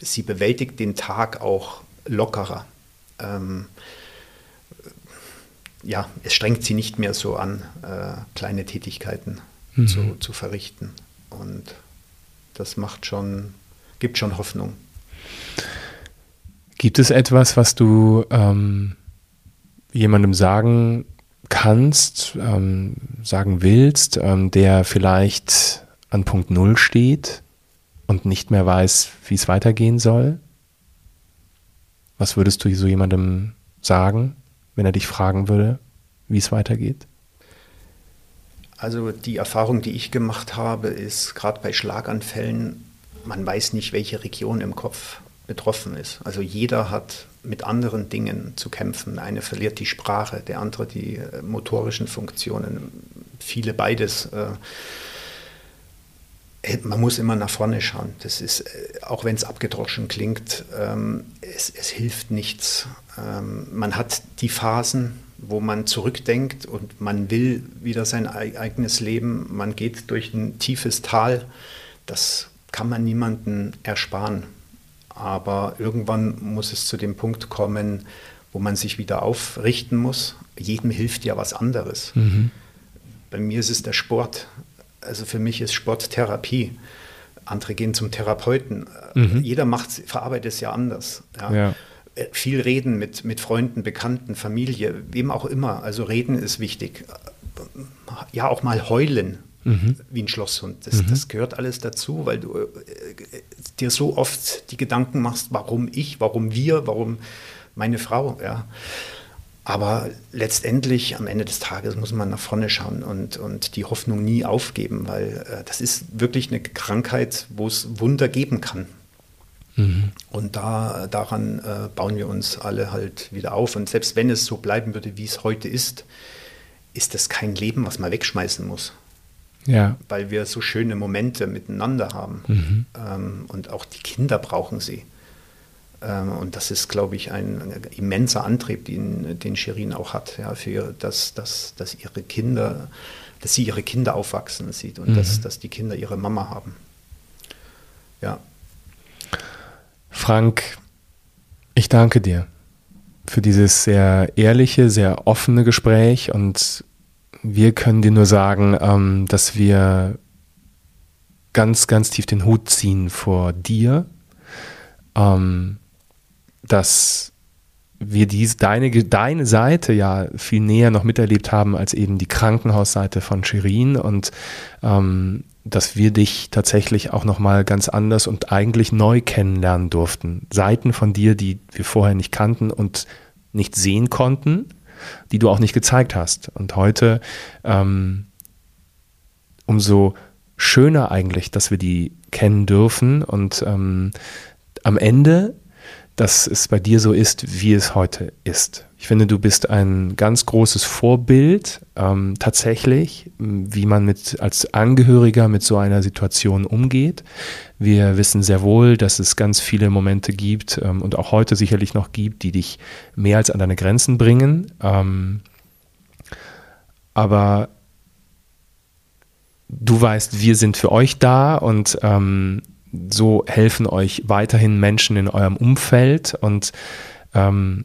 sie bewältigt den Tag auch lockerer. Ähm, ja, es strengt sie nicht mehr so an, äh, kleine Tätigkeiten mhm. zu, zu verrichten. Und das macht schon, gibt schon Hoffnung. Gibt es etwas, was du ähm, jemandem sagen kannst, ähm, sagen willst, ähm, der vielleicht an Punkt Null steht und nicht mehr weiß, wie es weitergehen soll? Was würdest du so jemandem sagen, wenn er dich fragen würde, wie es weitergeht? Also die Erfahrung, die ich gemacht habe, ist gerade bei Schlaganfällen, man weiß nicht, welche Region im Kopf betroffen ist. Also jeder hat mit anderen Dingen zu kämpfen. Eine verliert die Sprache, der andere die äh, motorischen Funktionen, viele beides. Äh, man muss immer nach vorne schauen. Das ist, äh, auch wenn es abgedroschen klingt, ähm, es, es, hilft nichts. Ähm, man hat die Phasen, wo man zurückdenkt und man will wieder sein eigenes Leben. Man geht durch ein tiefes Tal. Das kann man niemandem ersparen. Aber irgendwann muss es zu dem Punkt kommen, wo man sich wieder aufrichten muss. Jedem hilft ja was anderes. Mhm. Bei mir ist es der Sport also für mich ist Sport Therapie. Andere gehen zum Therapeuten. Mhm. Jeder macht, verarbeitet es ja anders. Ja. ja. Äh, viel reden mit, mit Freunden, Bekannten, Familie, wem auch immer. Also reden ist wichtig. Ja, auch mal heulen. Mhm. wie ein Schlosshund. Das, mhm. das, gehört alles dazu, weil du äh, dir so oft die Gedanken machst, warum ich, warum wir, warum meine Frau. Ja. Aber letztendlich, am Ende des Tages, muss man nach vorne schauen und, und die Hoffnung nie aufgeben, weil äh, das ist wirklich eine Krankheit, wo es Wunder geben kann. Mhm. Und da, daran äh, bauen wir uns alle halt wieder auf. Und selbst wenn es so bleiben würde, wie es heute ist, ist das kein Leben, was man wegschmeißen muss. Ja. Weil wir so schöne Momente miteinander haben. Mhm. Ähm, und auch die Kinder brauchen sie. Ähm, und das ist, glaube ich, ein, immenser Antrieb, den, den Shirin auch hat, ja, für dass, dass, dass ihre Kinder, dass sie ihre Kinder aufwachsen sieht und mhm. dass, dass die Kinder ihre Mama haben. Ja. Frank, ich danke dir für dieses sehr ehrliche, sehr offene Gespräch und wir können dir nur sagen, ähm, dass wir ganz, ganz tief den Hut ziehen vor dir, ähm, dass wir dies, deine, deine Seite ja viel näher noch miterlebt haben als eben die Krankenhausseite von Shirin und ähm, dass wir dich tatsächlich auch nochmal ganz anders und eigentlich neu kennenlernen durften. Seiten von dir, die wir vorher nicht kannten und nicht sehen konnten, die du auch nicht gezeigt hast. Und heute ähm, umso schöner eigentlich, dass wir die kennen dürfen und ähm, am Ende, dass es bei dir so ist, wie es heute ist. Ich finde, du bist ein ganz großes Vorbild ähm, tatsächlich, wie man mit als Angehöriger mit so einer Situation umgeht. Wir wissen sehr wohl, dass es ganz viele Momente gibt ähm, und auch heute sicherlich noch gibt, die dich mehr als an deine Grenzen bringen. Ähm, aber du weißt, wir sind für euch da und ähm, so helfen euch weiterhin Menschen in eurem Umfeld und ähm,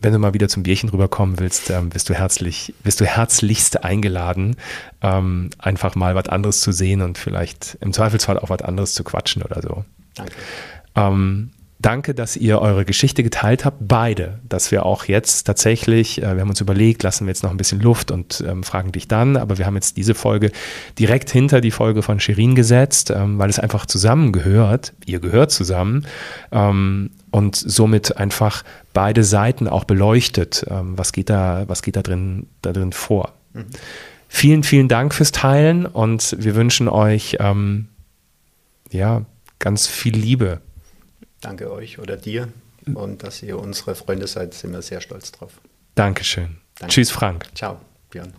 wenn du mal wieder zum Bierchen rüberkommen willst, ähm, bist du herzlich, bist du herzlichst eingeladen, ähm, einfach mal was anderes zu sehen und vielleicht im Zweifelsfall auch was anderes zu quatschen oder so. Danke. Danke, dass ihr eure Geschichte geteilt habt, beide. Dass wir auch jetzt tatsächlich, äh, wir haben uns überlegt, lassen wir jetzt noch ein bisschen Luft und ähm, fragen dich dann, aber wir haben jetzt diese Folge direkt hinter die Folge von Shirin gesetzt, ähm, weil es einfach zusammengehört. Ihr gehört zusammen ähm, und somit einfach beide Seiten auch beleuchtet. Ähm, was geht da, was geht da drin, da drin vor? Mhm. Vielen, vielen Dank fürs Teilen und wir wünschen euch ähm, ja ganz viel Liebe Danke euch oder dir. Und dass ihr unsere Freunde seid, sind wir sehr stolz drauf. Dankeschön. Danke. Tschüss, Frank. Ciao, Björn.